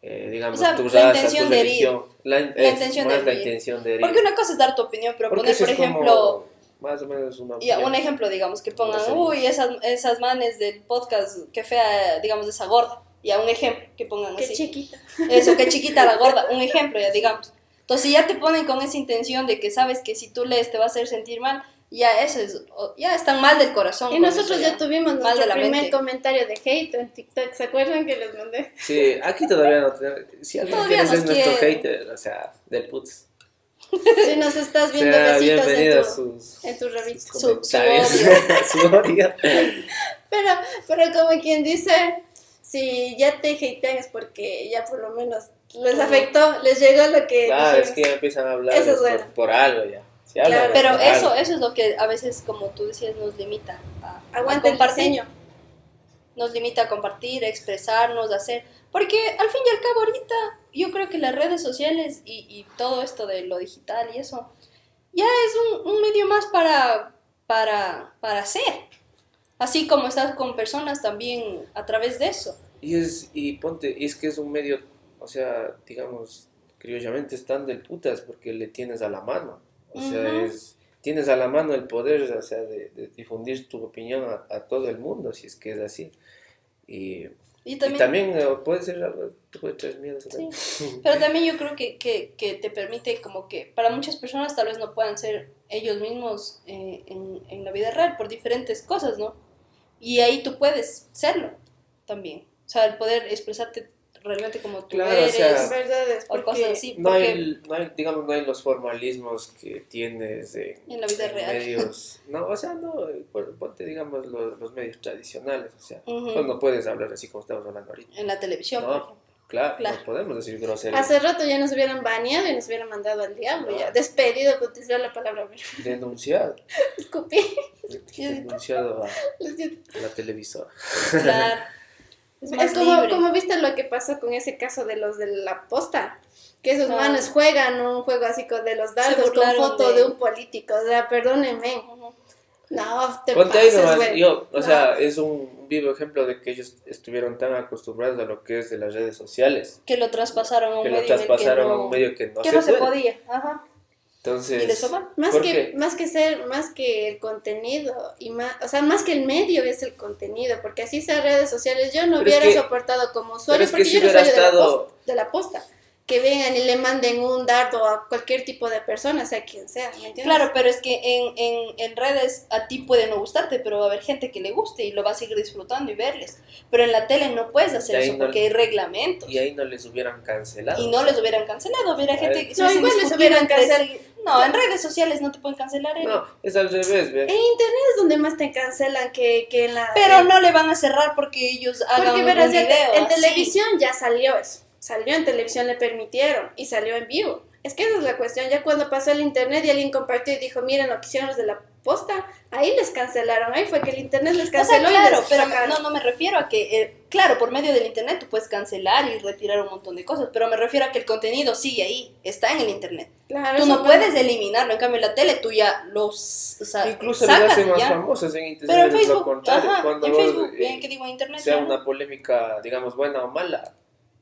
eh, digamos, O sea, tu la raza, intención tu religión. La, in- La es, intención de la intención de herir. Porque una cosa es dar tu opinión, pero Porque poner, por ejemplo, más o menos una opinión. un ejemplo, digamos, que pongan, uy, esas, esas manes del podcast, qué fea, digamos, esa gorda. Ya, un ejemplo, que pongan Qué así. chiquita. Eso, qué chiquita la gorda, [laughs] un ejemplo, ya, digamos. Entonces ya te ponen con esa intención de que sabes que si tú lees te va a hacer sentir mal, ya eso es, o- ya están mal del corazón. Y nosotros eso, ya tuvimos Mal nuestro primer mente. comentario de hate en TikTok. ¿Se acuerdan que les mandé? Sí, aquí todavía no tenemos. Si alguien Todavía quiere ser nuestro hater, o sea, del putz. Si nos estás viendo sea, besitos en tu, sus, en tu rabito. Su- su [laughs] su odio. [laughs] Pero, pero como quien dice, si ya te hatean es porque ya por lo menos les afectó, les llegó lo que Claro, es que ya empiezan a hablar Eso es por, algo ya. Si Claro. Pero eso, algo. eso es lo que a veces, como tú decías, nos limita a, a Aguanta el compartir. diseño. Nos limita a compartir, a expresarnos, a hacer. Porque al fin y al cabo, ahorita yo creo que las redes sociales y, y todo esto de lo digital y eso, ya es un, un medio más para, para, para hacer. Así como estás con personas también a través de eso. Y es, y ponte, y es que es un medio, o sea, digamos, criollamente están del putas porque le tienes a la mano. O sea, es, tienes a la mano el poder, o sea, de, de difundir tu opinión a, a todo el mundo, si es que es así. Y, Y y también, también, eh, puede ser algo, te puede traer miedo. eso también. [laughs] Pero también yo creo que, que, que te permite como que para muchas personas tal vez no puedan ser ellos mismos eh, en, en la vida real por diferentes cosas, ¿no? Y ahí tú puedes serlo también. O sea, el poder expresarte realmente como tú Claro, o eres sea, En verdad es o cosas así. No Porque hay, no hay, digamos, no hay los formalismos que tienes en, En la vida en real. medios. No, o sea, no, ponte, digamos, los, los medios tradicionales. O sea, Ujú. pues no puedes hablar así como estamos hablando ahorita. en la televisión, No. por ejemplo. Claro, Claro. no podemos decir groserías. hace rato ya nos hubieran baneado y nos hubieran mandado al diablo, ya despedido por utilizar la palabra Denunciado. [laughs] escupí. [laughs] Denunciado a, la televisora. Claro. [laughs] Es más Es como, libre. como viste lo que pasó con ese caso de los de la posta. Que esos manes juegan un juego así con de los dardos con foto de- de... un político. O sea, perdónenme. No, te Ponte ahí pases, nomás. güey. Yo, o No. sea, es un vivo ejemplo de que ellos estuvieron tan acostumbrados a lo que es de las redes sociales. Que lo traspasaron a un Que medio lo que traspasaron a no, un medio que no que se no se podía. Ajá. Entonces, Y de eso va. Más ¿por que, qué? más que ser, más que el contenido, y más, o sea, más que el medio es el contenido, porque así sea redes sociales, yo no Pero es hubiera que- soportado como usuario, es que porque si yo hubiera usuario de, de la posta, que vengan y le manden un dardo a cualquier tipo de persona, sea quien sea, ¿me entiendes? Claro, pero es que en, en, en redes a ti puede no gustarte, pero va a haber gente que le guste y lo va a seguir disfrutando y verles. Pero en la tele no puedes hacer eso no- porque hay reglamentos. y ahí no les hubieran cancelado. Y no les hubieran cancelado, hubiera gente que No, igual les hubieran cancelado. No, en redes sociales no te pueden cancelar. ¿eh? No, es al revés, ve. En internet es donde más te cancelan que, que en la... Pero en- no le van a cerrar porque ellos hagan Porque un verás, video. en así. televisión ya salió eso. Salió en televisión, le permitieron y salió en vivo. Es que esa es la cuestión. Ya cuando pasó el internet y alguien compartió y dijo, miren lo que hicieron los de la posta, ahí les cancelaron. Ahí fue que el internet les O sea, canceló y claro, les pero sacaron. no, no me refiero a que, eh, claro, por medio del internet tú puedes cancelar y retirar un montón de cosas, pero me refiero a que el contenido sigue ahí, está en el internet. Claro, Tú no bueno. puedes eliminarlo, en cambio en la tele tú ya los o sea, Incluso sacas hacen y más ya. famosos en internet. Pero en lo Facebook, contrario. ajá, Cuando en vos, Facebook, eh, bien que digo en internet. sea no. una polémica, digamos, buena o mala,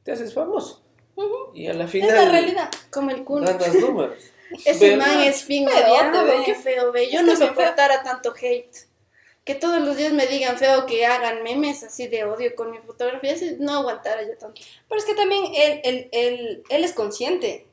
te haces famoso. Ujú, Y a la Es final la realidad. Como el culo. ganas números. [laughs] Ese ¿Verdad? man es fin Feo, odiado, ve. qué feo, ve. Yo Es no que soportara tanto hate. Que todos los días me digan feo que hagan memes así de odio con mi fotografía, así, no aguantara yo tanto. Pero es que también él, él, él, él es consciente.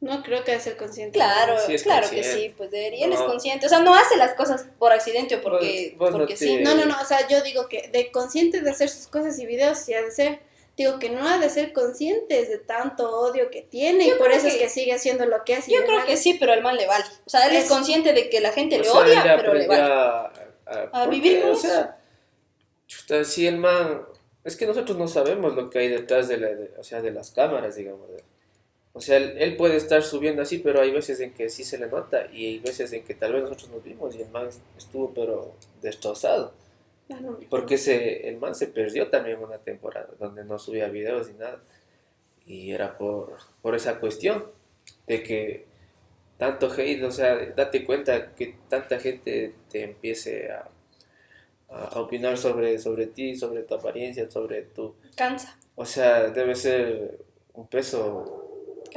No creo que sea consciente. Claro, Sí es claro que consciente. sí, pues debería. Él es No. consciente. O sea, no hace las cosas por accidente o porque, Vos- vos no porque te- sí. No, no, no, o sea, yo digo que de conscientes de hacer sus cosas y videos sí ha de ser. Digo que no ha de ser conscientes de tanto odio que tiene y por eso es que- sigue haciendo lo que hace. Yo creo vale. que sí, pero al man le vale. O sea, él es, Es- consciente de que la gente le sea, odia, pero le vale. a, a- A porque, vivir con O sea, chuta, si el man. Es que nosotros no sabemos lo que hay detrás de, la, de- o sea, de las cámaras, digamos. de- O sea, él, él puede estar subiendo así, pero hay veces en que sí se le nota y hay veces en que tal vez nosotros nos vimos y el man estuvo pero destrozado. Claro. Porque se, el man se perdió también una temporada donde no subía videos ni nada. Y era por, por esa cuestión de que tanto hate, o sea, date cuenta que tanta gente te empiece a, a, a opinar sobre, sobre ti, sobre tu apariencia, sobre tu... Cansa. O sea, debe ser un peso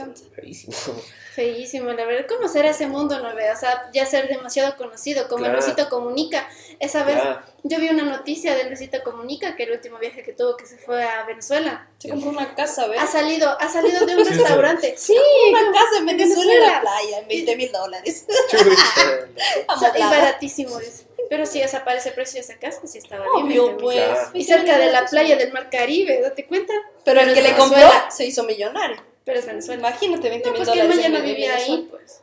Cansa. feísimo. Feísimo, la verdad. ¿Cómo será ese mundo, no ve? O sea, ya ser demasiado conocido, como Claro. Luisito Comunica. Esa vez yo vi una noticia de Luisito Comunica, que el último viaje que tuvo, que se fue a Venezuela. Se compró una casa, ¿ves? Ha salido, ha salido de un [laughs] Sí, restaurante. Sí, Una casa en Venezuela, en la playa, en 20 mil dólares. [laughs] o [laughs] sea, y baratísimo. dice. Pero sí, o sea, para ese precio de esa casa, sí estaba bien. Obvio, 20 mil. pues. Claro. Y cerca de la playa del Mar Caribe, date cuenta. Pero el que le compró se hizo millonario. Pero es Venezuela. Imagínate 20 No, mil pues que el dólares. man ya en- no en vivía ahí, pues.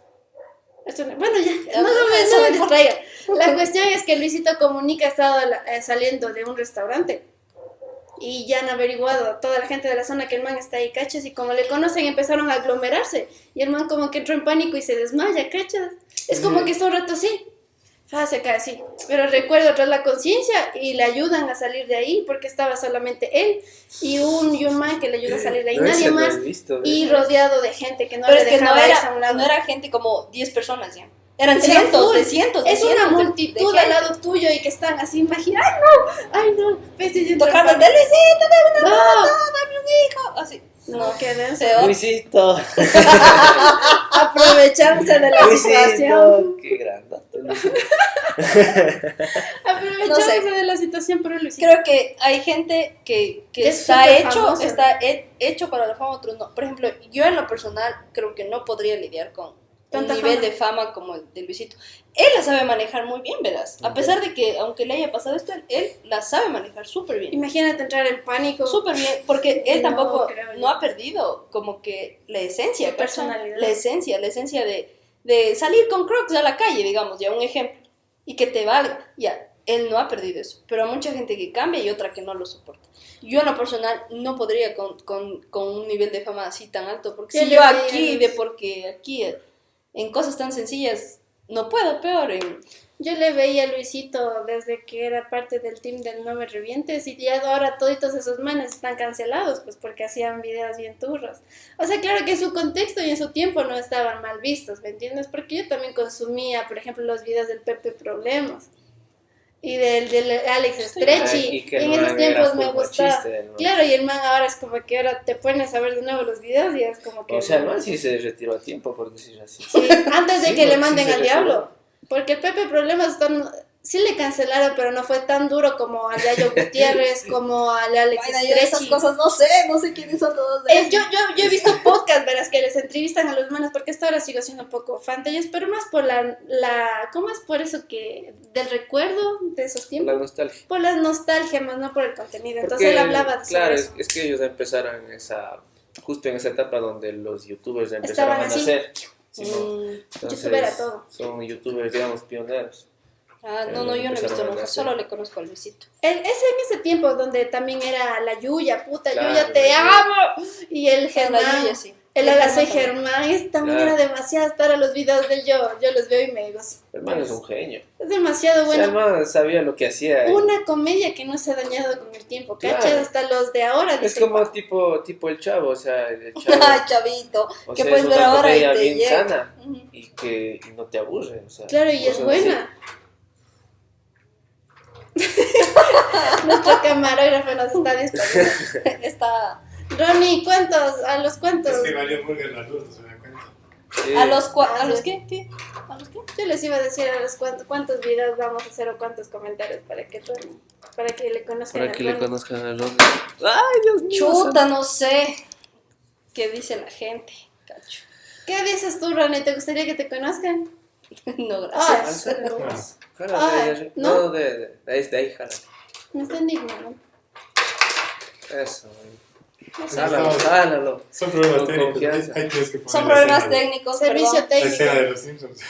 Esto no- bueno, ya, no, me- no. La cuestión es que Luisito Comunica ha estado eh, saliendo de un restaurante y ya han averiguado toda la gente de la zona que el man está ahí, ¿cachas? Y como le conocen empezaron a aglomerarse y el man como que entró en pánico y se desmaya, ¿cachas? Es como que está un rato así. Fa, se cae así. Pero recuerdo tras la conciencia y le ayudan a salir de ahí porque estaba solamente él y un, y un man que le ayuda a salir de ahí, No, nadie más. visto, Y rodeado de gente que no Pero le es que no dejaba irse a un era, lado. no era gente como 10 personas ya. Eran Era cientos, de cientos, de Es una cientos multitud de al lado tuyo y que están así, imagina, ay no, ay no, ves Tocando de Luisito, dame una No. foto, dame un hijo. Así. No, qué denso. Luisito. [laughs] Aprovecharse de la situación. Luisito. Qué [laughs] grandote. Aprovecharse No sé. de la situación, pero Luisito. Creo que hay gente que, que Es está hecho, está he- hecho para la fama, otros no. Por ejemplo, yo en lo personal creo que no podría lidiar con un nivel fama. de fama como el de Luisito. Él la sabe manejar muy bien, verás. A pesar de que, aunque le haya pasado esto, él la sabe manejar súper bien. Imagínate entrar en pánico. Súper bien, porque él No, tampoco no ha perdido como que la esencia, ¿cachai? personalidad. La esencia, la esencia de, de salir con Crocs a la calle, digamos, ya un ejemplo, y que te valga, ya, él no ha perdido eso, pero hay mucha gente que cambia y otra que no lo soporta. Yo en lo personal no podría con, con, con un nivel de fama así tan alto, porque ¿Qué si yo aquí, de porque aquí, en cosas tan sencillas, no puedo, peor en... Yo le veía a Luisito desde que era parte del team del Nueve Revientes y ya ahora toditos esos manes están cancelados, pues porque hacían videos bien turros. O sea, claro que en su contexto y en su tiempo no estaban mal vistos, ¿me entiendes? Porque yo también consumía, por ejemplo, los videos del Pepe Problemas y del, del Alex Stretchy. y en esos tiempos me gustaba. ¿no? Claro, y el man ahora es como que ahora te pones a ver de nuevo los videos y es como que... O sea, el man sí se retiró a tiempo, por decir así. Sí, antes de Sí, que le manden sí al retiró. diablo. Porque el Pepe Problemas están, sí le cancelaron, pero no fue tan duro como a Yayo Gutiérrez, [laughs] como al Alex de esas cosas no sé, no sé quiénes son todos de Eh, yo, yo, yo he visto [laughs] podcast, verás, que les entrevistan a los manos, porque hasta ahora sigo siendo un poco fan de ellos, pero más por la, la, ¿cómo es por eso que, del recuerdo de esos La tiempos? nostalgia. Por la nostalgia, más no por el contenido. Entonces Porque, él hablaba de Claro, es, es que ellos empezaron en esa, justo en esa etapa donde los youtubers empezaron Estaban a así. Mm, Entonces, Youtuber a todo. Son youtubers, digamos, pioneros. Ah, no, no, yo no he visto a nunca, solo le conozco al Luisito. El- es en ese tiempo donde también era la Yuya, puta, Claro, Yuya te amo. Y el Pero la Germán. Yuya sí. El El Alacé Germán también. Germán, es, también Claro. era demasiado estar a los videos de yo. Yo los veo y me. El man es un genio. Es demasiado O sea, el bueno. man sabía lo que hacía. Una comedia que no se ha dañado con el tiempo, ¿cachas? Claro. Hasta los de ahora Es dicen, como tipo, tipo el chavo, o sea, el [laughs] chavo. Ay, chavito. o que sea, puedes es ver una ahora y te bien llega. sana y que y no te aburre. O sea, Claro, y es buena. [laughs] Nuestro camarógrafo nos está despidiendo. [laughs] Está Ronnie, ¿cuántos? ¿A los cuántos? Es que valió burger la luz, no se da cuenta. ¿A los, Ah, ¿A los qué? ¿Qué? ¿A los qué? Yo les iba a decir a los cuántos, cuántos videos vamos a hacer o cuántos comentarios para que Ronnie- para que le conozcan Para que le conozcan a Ronnie. Ay, Dios mío. Chuta, no sé. ¿Qué dice la gente? Cacho. ¿Qué dices tú, Ronnie? ¿Te gustaría que te conozcan? [laughs] No, Ah, gracias. pero Jala Ay, de ahí, ¿no? no, de, de, de ahí, de ahí, jala. me está indignando. Eso. No sé. Jálalo, jálalo. Son problemas Con técnicos. confianza. Tienes que poner Son problemas técnicos, Servicio perdón. La escena técnico. de los Simpsons.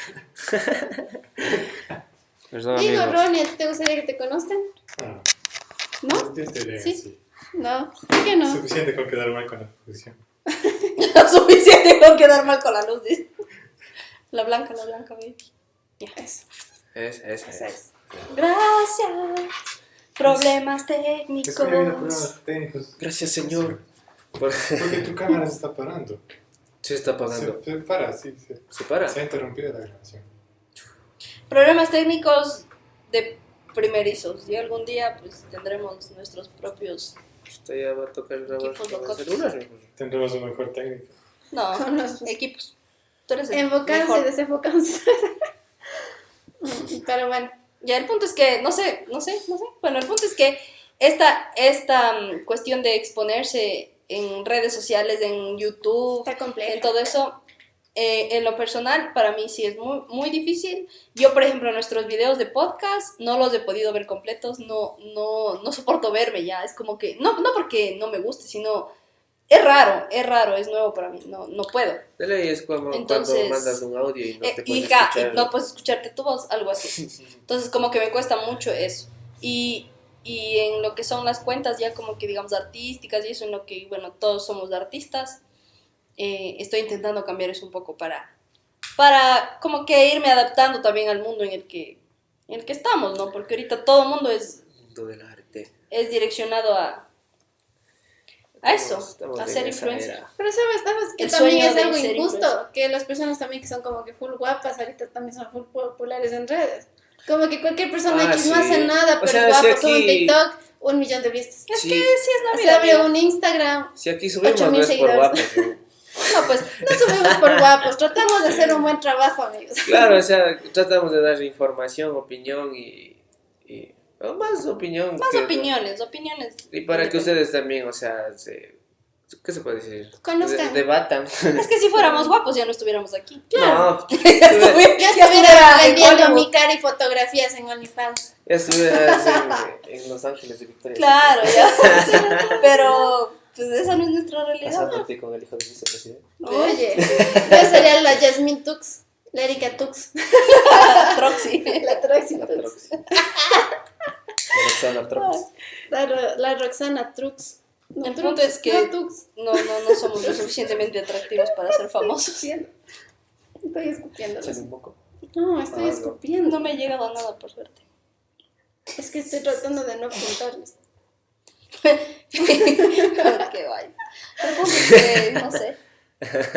[laughs] Perdón, Digo, amigos. Ronnie, ¿a ti ¿te gustaría que te conozcan? Ah, ¿No? Te Sí. sí. No. ¿Por qué no? Suficiente con quedar mal con la posición. [laughs] Suficiente con quedar mal con la luz. dice. La blanca, la blanca, baby. Ya, eso. Es, es, Esa es. es. Gracias. Problemas Es que técnicos. problemas técnicos. Gracias, Señor. Por- [laughs] Porque tu cámara se está parando. Se está apagando. Se, se para, sí. Se, ¿Se para? se ha interrumpido la grabación. Problemas técnicos de primerizos. Y algún día pues tendremos nuestros propios Chuta, ya va a tocar grabar con celular. Tendremos un mejor técnico. No, [laughs] Con los- equipos. Tú eres el Enfocarse, mejor. desenfocarse. [laughs] Pero bueno, Ya, el punto es que, no sé, no sé, no sé. Bueno, el punto es que esta, esta mm, cuestión de exponerse en redes sociales, en YouTube, en todo eso, eh, en lo personal, para mí sí es muy, muy difícil. Yo, por ejemplo, nuestros videos de podcast no los he podido ver completos, no, no, no soporto verme ya. Es como que, no, no porque no me guste, sino es raro, es raro, es nuevo para mí, no, no puedo. De ley es como Entonces, cuando mandas un audio y no Eh, te puedes hija, escuchar. no puedes escucharte tu voz, algo así. [laughs] Entonces, como que me cuesta mucho eso. Y, y en lo que son las cuentas, ya como que digamos artísticas y eso, en lo que, bueno, todos somos artistas, eh, estoy intentando cambiar eso un poco para, para como que irme adaptando también al mundo en el que, en el que estamos, ¿no? Porque ahorita todo el mundo es, Mundo del arte. es direccionado a, a eso, Estamos- a ser influencer. Pero sabes, sabes que El también sueño es algo injusto, que las personas también que son como que full guapas, ahorita también son full populares en redes. Como que cualquier persona Ah, que no hace nada, O pero sea, es guapo, si sube un TikTok, un millón de vistas. Es Sí. que sí es la Se vida. abre amigo. un Instagram, Si aquí subimos 8.000 no es por seguidores. guapos. ¿no? [laughs] No, pues, no subimos por guapos, tratamos de hacer un buen trabajo, amigos. Claro, o [laughs] sea, tratamos de dar información, opinión y... y o más opinión. más que- opiniones, opiniones. Y para que ustedes también, o sea, se... ¿Qué se puede decir? Conozcan. De- debatan. Es que si fuéramos [laughs] guapos ya no estuviéramos aquí. No, [laughs] ya estuviera, Ya ya estuviera estuviera en vendiendo mi cara y fotografías en OnlyFans. ya estuvieras en, [laughs] en Los Ángeles de Victoria. Claro, ya. sí, pero pues esa no es nuestra realidad. Casándote con el hijo del vicepresidente. Oye, yo sería la Jasmine Tux, la Erika Tux, Troxy. la Troxy La Tux, Trox. Roxana Trox. la, la Roxana Trux. No, El punto es que- no. No, no, no somos lo suficientemente atractivos para ser famosos. Estoy escupiendo. Sale un poco. No, estoy Ah, no. escupiendo. No me he llegado a nada, por suerte. Es que estoy tratando de no apuntarles. [laughs] Qué guay. El punto es que, no sé.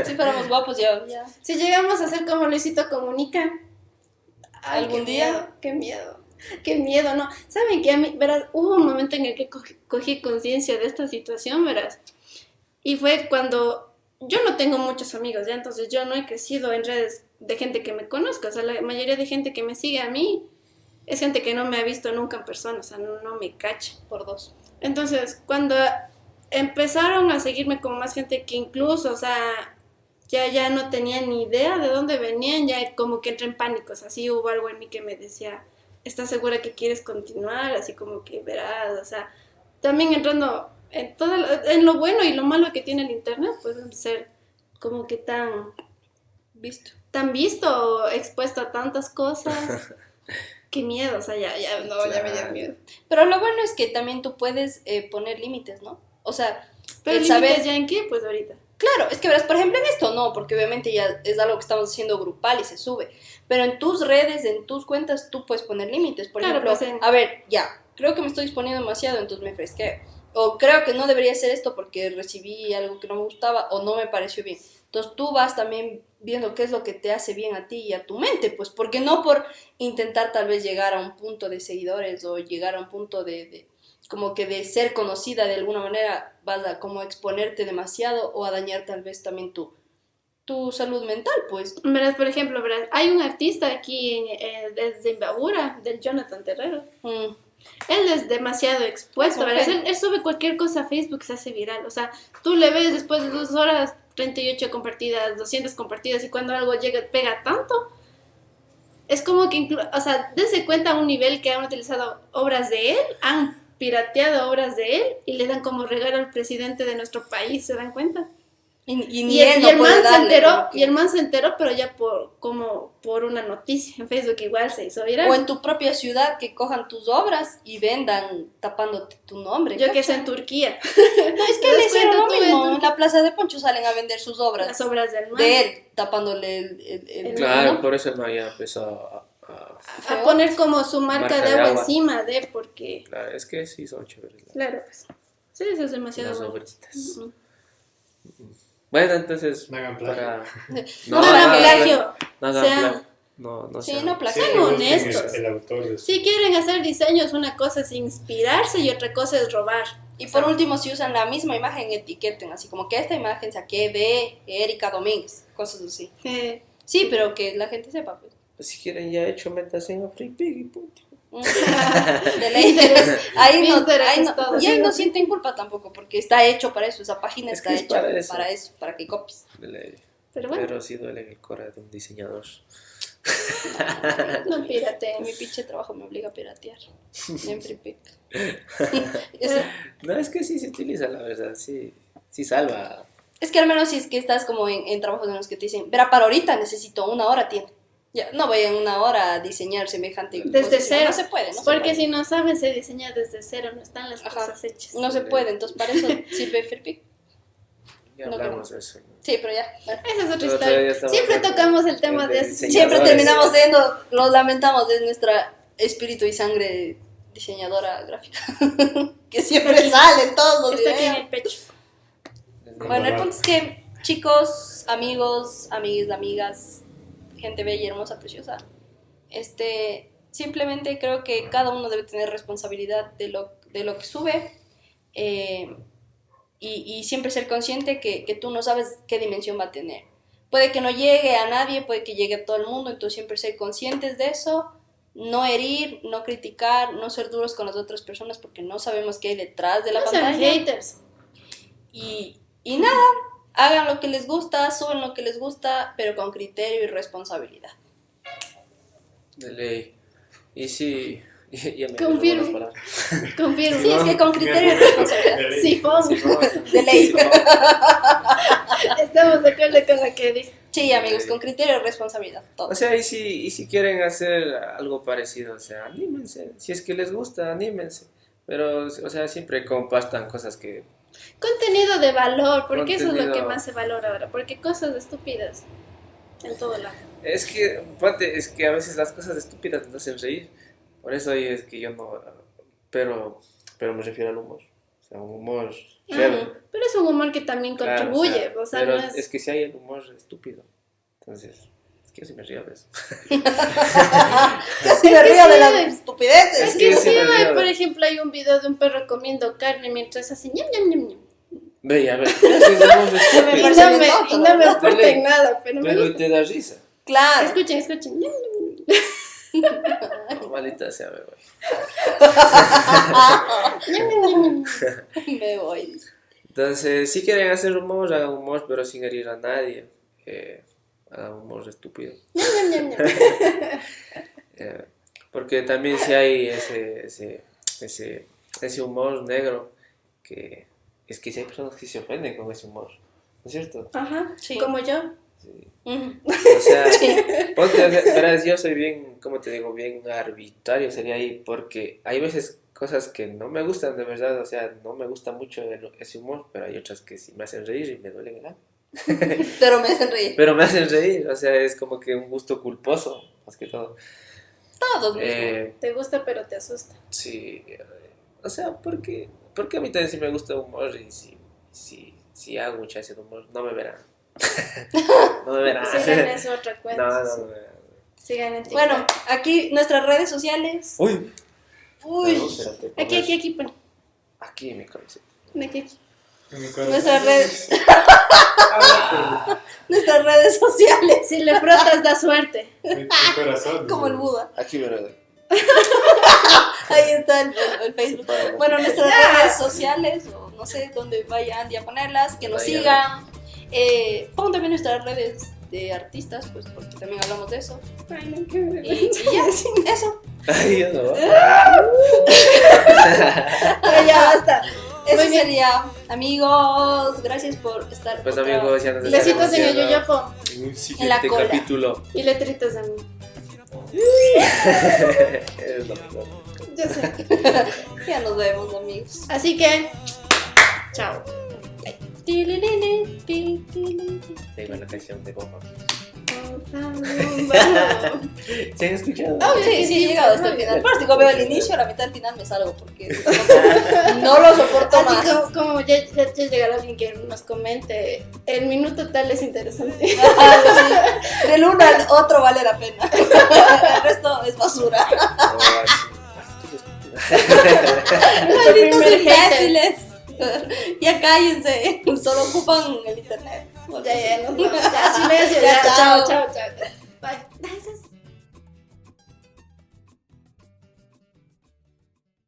Si fuéramos guapos ya, ya. Si llegamos a ser como Luisito Comunica. ay, ¿Algún qué día? miedo, qué miedo. [laughs] Qué miedo, ¿no? ¿Saben que a mí, verás, hubo un momento en el que cogí, conciencia de esta situación, verás? Y fue cuando yo no tengo muchos amigos, ¿ya? Entonces yo no he crecido en redes de gente que me conozca. O sea, la mayoría de gente que me sigue a mí es gente que no me ha visto nunca en persona, o sea, no, me cacha. Por dos. Entonces, cuando empezaron a seguirme con más gente que incluso, o sea, ya, ya no tenía ni idea de dónde venían, ya como que entré en pánico, o sea, sí hubo algo en mí que me decía, ¿estás segura que quieres continuar? Así como que verás, o sea, también entrando en, todo lo, en lo bueno y lo malo que tiene el Internet, pues ser como que tan, Visto. tan visto o expuesto a tantas cosas. [laughs] Qué miedo, o sea, ya, ya, no, ya me dio miedo. Pero lo bueno es que también tú puedes eh, poner límites, ¿no? O sea, Pero el ¿límites saber. ya en qué? Pues ahorita. Claro, es que verás, por ejemplo, en esto no, porque obviamente ya es algo que estamos haciendo grupal y se sube. Pero en tus redes, en tus cuentas, tú puedes poner límites. Por Claro, ejemplo, pues, en- a ver, ya, creo que me estoy exponiendo demasiado, entonces me fresqueo. O creo que no debería hacer esto porque recibí algo que no me gustaba o no me pareció bien. Entonces tú vas también viendo qué es lo que te hace bien a ti y a tu mente, pues porque no por intentar tal vez llegar a un punto de seguidores o llegar a un punto de, de- como que de ser conocida de alguna manera vas a como exponerte demasiado o a dañar tal vez también tu, tu salud mental, pues. Verás, por ejemplo, verás, hay un artista aquí en, eh, desde Imbabura, del Jonathan Terrero. Mm, Él es demasiado expuesto, él, él sube cualquier cosa a Facebook, se hace viral. O sea, tú le ves después de dos horas, 38 compartidas, 200 compartidas, y cuando algo llega, pega tanto. Es como que, o sea, desde cuenta a un nivel que han utilizado obras de él, han pirateado obras de él y le dan como regalo al presidente de nuestro país, ¿se dan cuenta? Y, y Y, ni el, él y no el puede man se enteró, y el man se enteró, pero ya por como por una noticia en Facebook igual se hizo viral. O en tu propia ciudad que cojan tus obras y vendan tapándote tu nombre. Yo que sé ¿cachai? en Turquía, [laughs] No, es que ¿Te le hicieron lo mismo. En la plaza de Poncho salen a vender sus obras. las obras del man. de él, tapándole el... el- Claro, por eso el man ya empezó a... a- A poner como su marca, Marca de de agua encima de, porque, claro, es que sí son chéveres. claro, pues, sí, eso es demasiado Las bueno. entonces... No hagan plagio. para... [laughs] No, hagan plagio. No hagan plagio. No, no Sí, sean- no plagio. Sean busquen honestos. El, el autor Si quieren hacer diseños, una cosa es inspirarse y otra cosa es robar. Y por último, si usan la misma imagen, etiqueten, así como que esta imagen saqué de Erika Domínguez, cosas así. Eh, Sí, pero que la gente sepa, pues. Si quieren ya hecho, metas en Free Pig y punto. [laughs] De ley. [laughs] Ahí no, ahí no- y ahí no sienten culpa tampoco, porque está hecho para eso, esa página Es está es hecha para para eso. para que copies. De ley. Pero bueno, Pero sí duele en el core de un diseñador. no [laughs] pírate. Mi pinche trabajo me obliga a piratear. Es, No, es que sí se utiliza, la verdad, sí, sí salva. es que al menos si es que estás como en, en trabajos en los que te dicen, verá, para ahorita necesito una hora, tiene. Ya, no voy en una hora a diseñar semejante Desde dispositivo. cero. No se puede, no se Porque puede. si no saben, se diseña desde cero, no están las Ajá. cosas hechas. No se puede, entonces para eso [laughs] sirve Free Pick. Ya No hablamos de eso. Sí, pero ya. Esa es otra historia. Siempre hablando tocamos el tema de de. Siempre terminamos siendo, lo lamentamos, es nuestra espíritu y sangre diseñadora gráfica. [laughs] que siempre sale en todos los Está aquí en el pecho. Bueno, el punto es que, chicos, amigos, amigues, amigas, gente bella, hermosa, preciosa, este, simplemente creo que cada uno debe tener responsabilidad de lo, de lo que sube eh, y, y siempre ser consciente que, que tú no sabes qué dimensión va a tener. Puede que no llegue a nadie, puede que llegue a todo el mundo, entonces siempre ser conscientes de eso, no herir, no criticar, no ser duros con las otras personas porque no sabemos qué hay detrás de la No pantalla. haters. Y, y nada, hagan lo que les gusta, suben lo que les gusta, pero con criterio y responsabilidad. De ley. Y sí, [laughs] ya me Confirmo. Confirmo. [laughs] Sí, es que con criterio y responsabilidad. [laughs] De ley. Sifón. De ley. Estamos de acuerdo con lo que dice. Sí, amigos, con criterio y responsabilidad. Todo. O sea, y si, y si quieren hacer algo parecido, o sea, anímense. Si es que les gusta, anímense. Pero, o sea, siempre compartan cosas que... Contenido de valor, porque eso es lo que Contenido. más se valora ahora. Porque cosas estúpidas en todo lado. Es que, ponte, es que a veces las cosas estúpidas nos hacen reír. Por eso ahí es que yo no... Pero, pero me refiero al humor. O sea, un humor chévere. Ujú. Pero es un humor que también Claro, contribuye. o sea, pero no es... es que si hay el humor estúpido. Entonces, yo sí me río de eso. [laughs] Me Es que río de las es- estupideces. Es que sí, por ejemplo, hay un video de un perro comiendo carne mientras hace ñam, ñam, ñam, ñam. Ve, ya, ve. Ese es humor Me Y no me, y no me aporta en nada, pero me Pero gusta. te da risa. Claro. Escuchen, escuchen. ñam, ñam, ñam. Maldita sea, me voy. [laughs] Me voy. Entonces, si quieren hacer humor, hagan humor, pero sin herir a nadie. Eh, hagan humor estúpido. [laughs] [laughs] Eh, porque también si hay ese, ese, ese, ese humor negro que es que si hay personas que se ofenden con ese humor, ¿no es cierto? Ajá, Sí. como yo. Sí. O sea, [laughs] ponte, o sea, verás, yo soy bien, como te digo, bien arbitrario sería ahí, porque hay veces cosas que no me gustan de verdad, o sea, no me gusta mucho el- ese humor, pero hay otras que sí me hacen reír y me duelen el alma. [laughs] Pero me hacen reír. Pero me hacen reír, o sea, es como que un gusto culposo, más que todo. Todos. Eh, Te gusta, pero te asusta. sí, o sea, porque, porque a mí también sí me gusta el humor y si, si, si hago mucho ese humor, no me verán. [laughs] no me verán. Sigan en [laughs] su otra cuenta. No, no, no me verán. Sigan en TikTok. Bueno, aquí nuestras redes sociales. Uy. Uy. No, espérate, Aquí, aquí, aquí, pon. Aquí mi camiseta. Aquí, aquí. Nuestras redes. [laughs] Nuestras redes sociales. Si le frotas, da suerte. Mi corazón. [laughs] Como el Buda. Aquí lo [laughs] Ahí está el, el- Facebook. Bueno, nuestras redes sociales, o no sé dónde vaya Andy a ponerlas, que nos Vaya. sigan. Eh, pongan también nuestras redes de artistas, pues porque también hablamos de eso. Ay, no, qué Y, y ya, eso. Ay, yo no. Pero ya basta. Eso Muy bien. sería. Amigos, gracias por estar. Pues otra- amigos, ya nos Besitos en el yoyopo En un En la siguiente cola. capítulo. y letritas de mí. [laughs] Es lo mejor. Yo sé. [laughs] Ya nos vemos, amigos. Así que, chao. Tengo la canción de bomba. [laughs] ¿Se han escuchado? Obvio Sí, sí, he llegado hasta el final. Digo, veo el inicio, a la mitad del final me salgo porque [laughs] no lo soporto más. Así como, como ya, ya, ya llegará alguien que nos comente, el minuto tal es interesante. [laughs] Ajá, sí. Del uno al otro vale la pena. El resto es basura. Ah, Malditos imbéciles. ya cállense, solo ocupan el internet. Ya, ya, no. [laughs] Así me decía, ya, chao, chao, chao. Bye.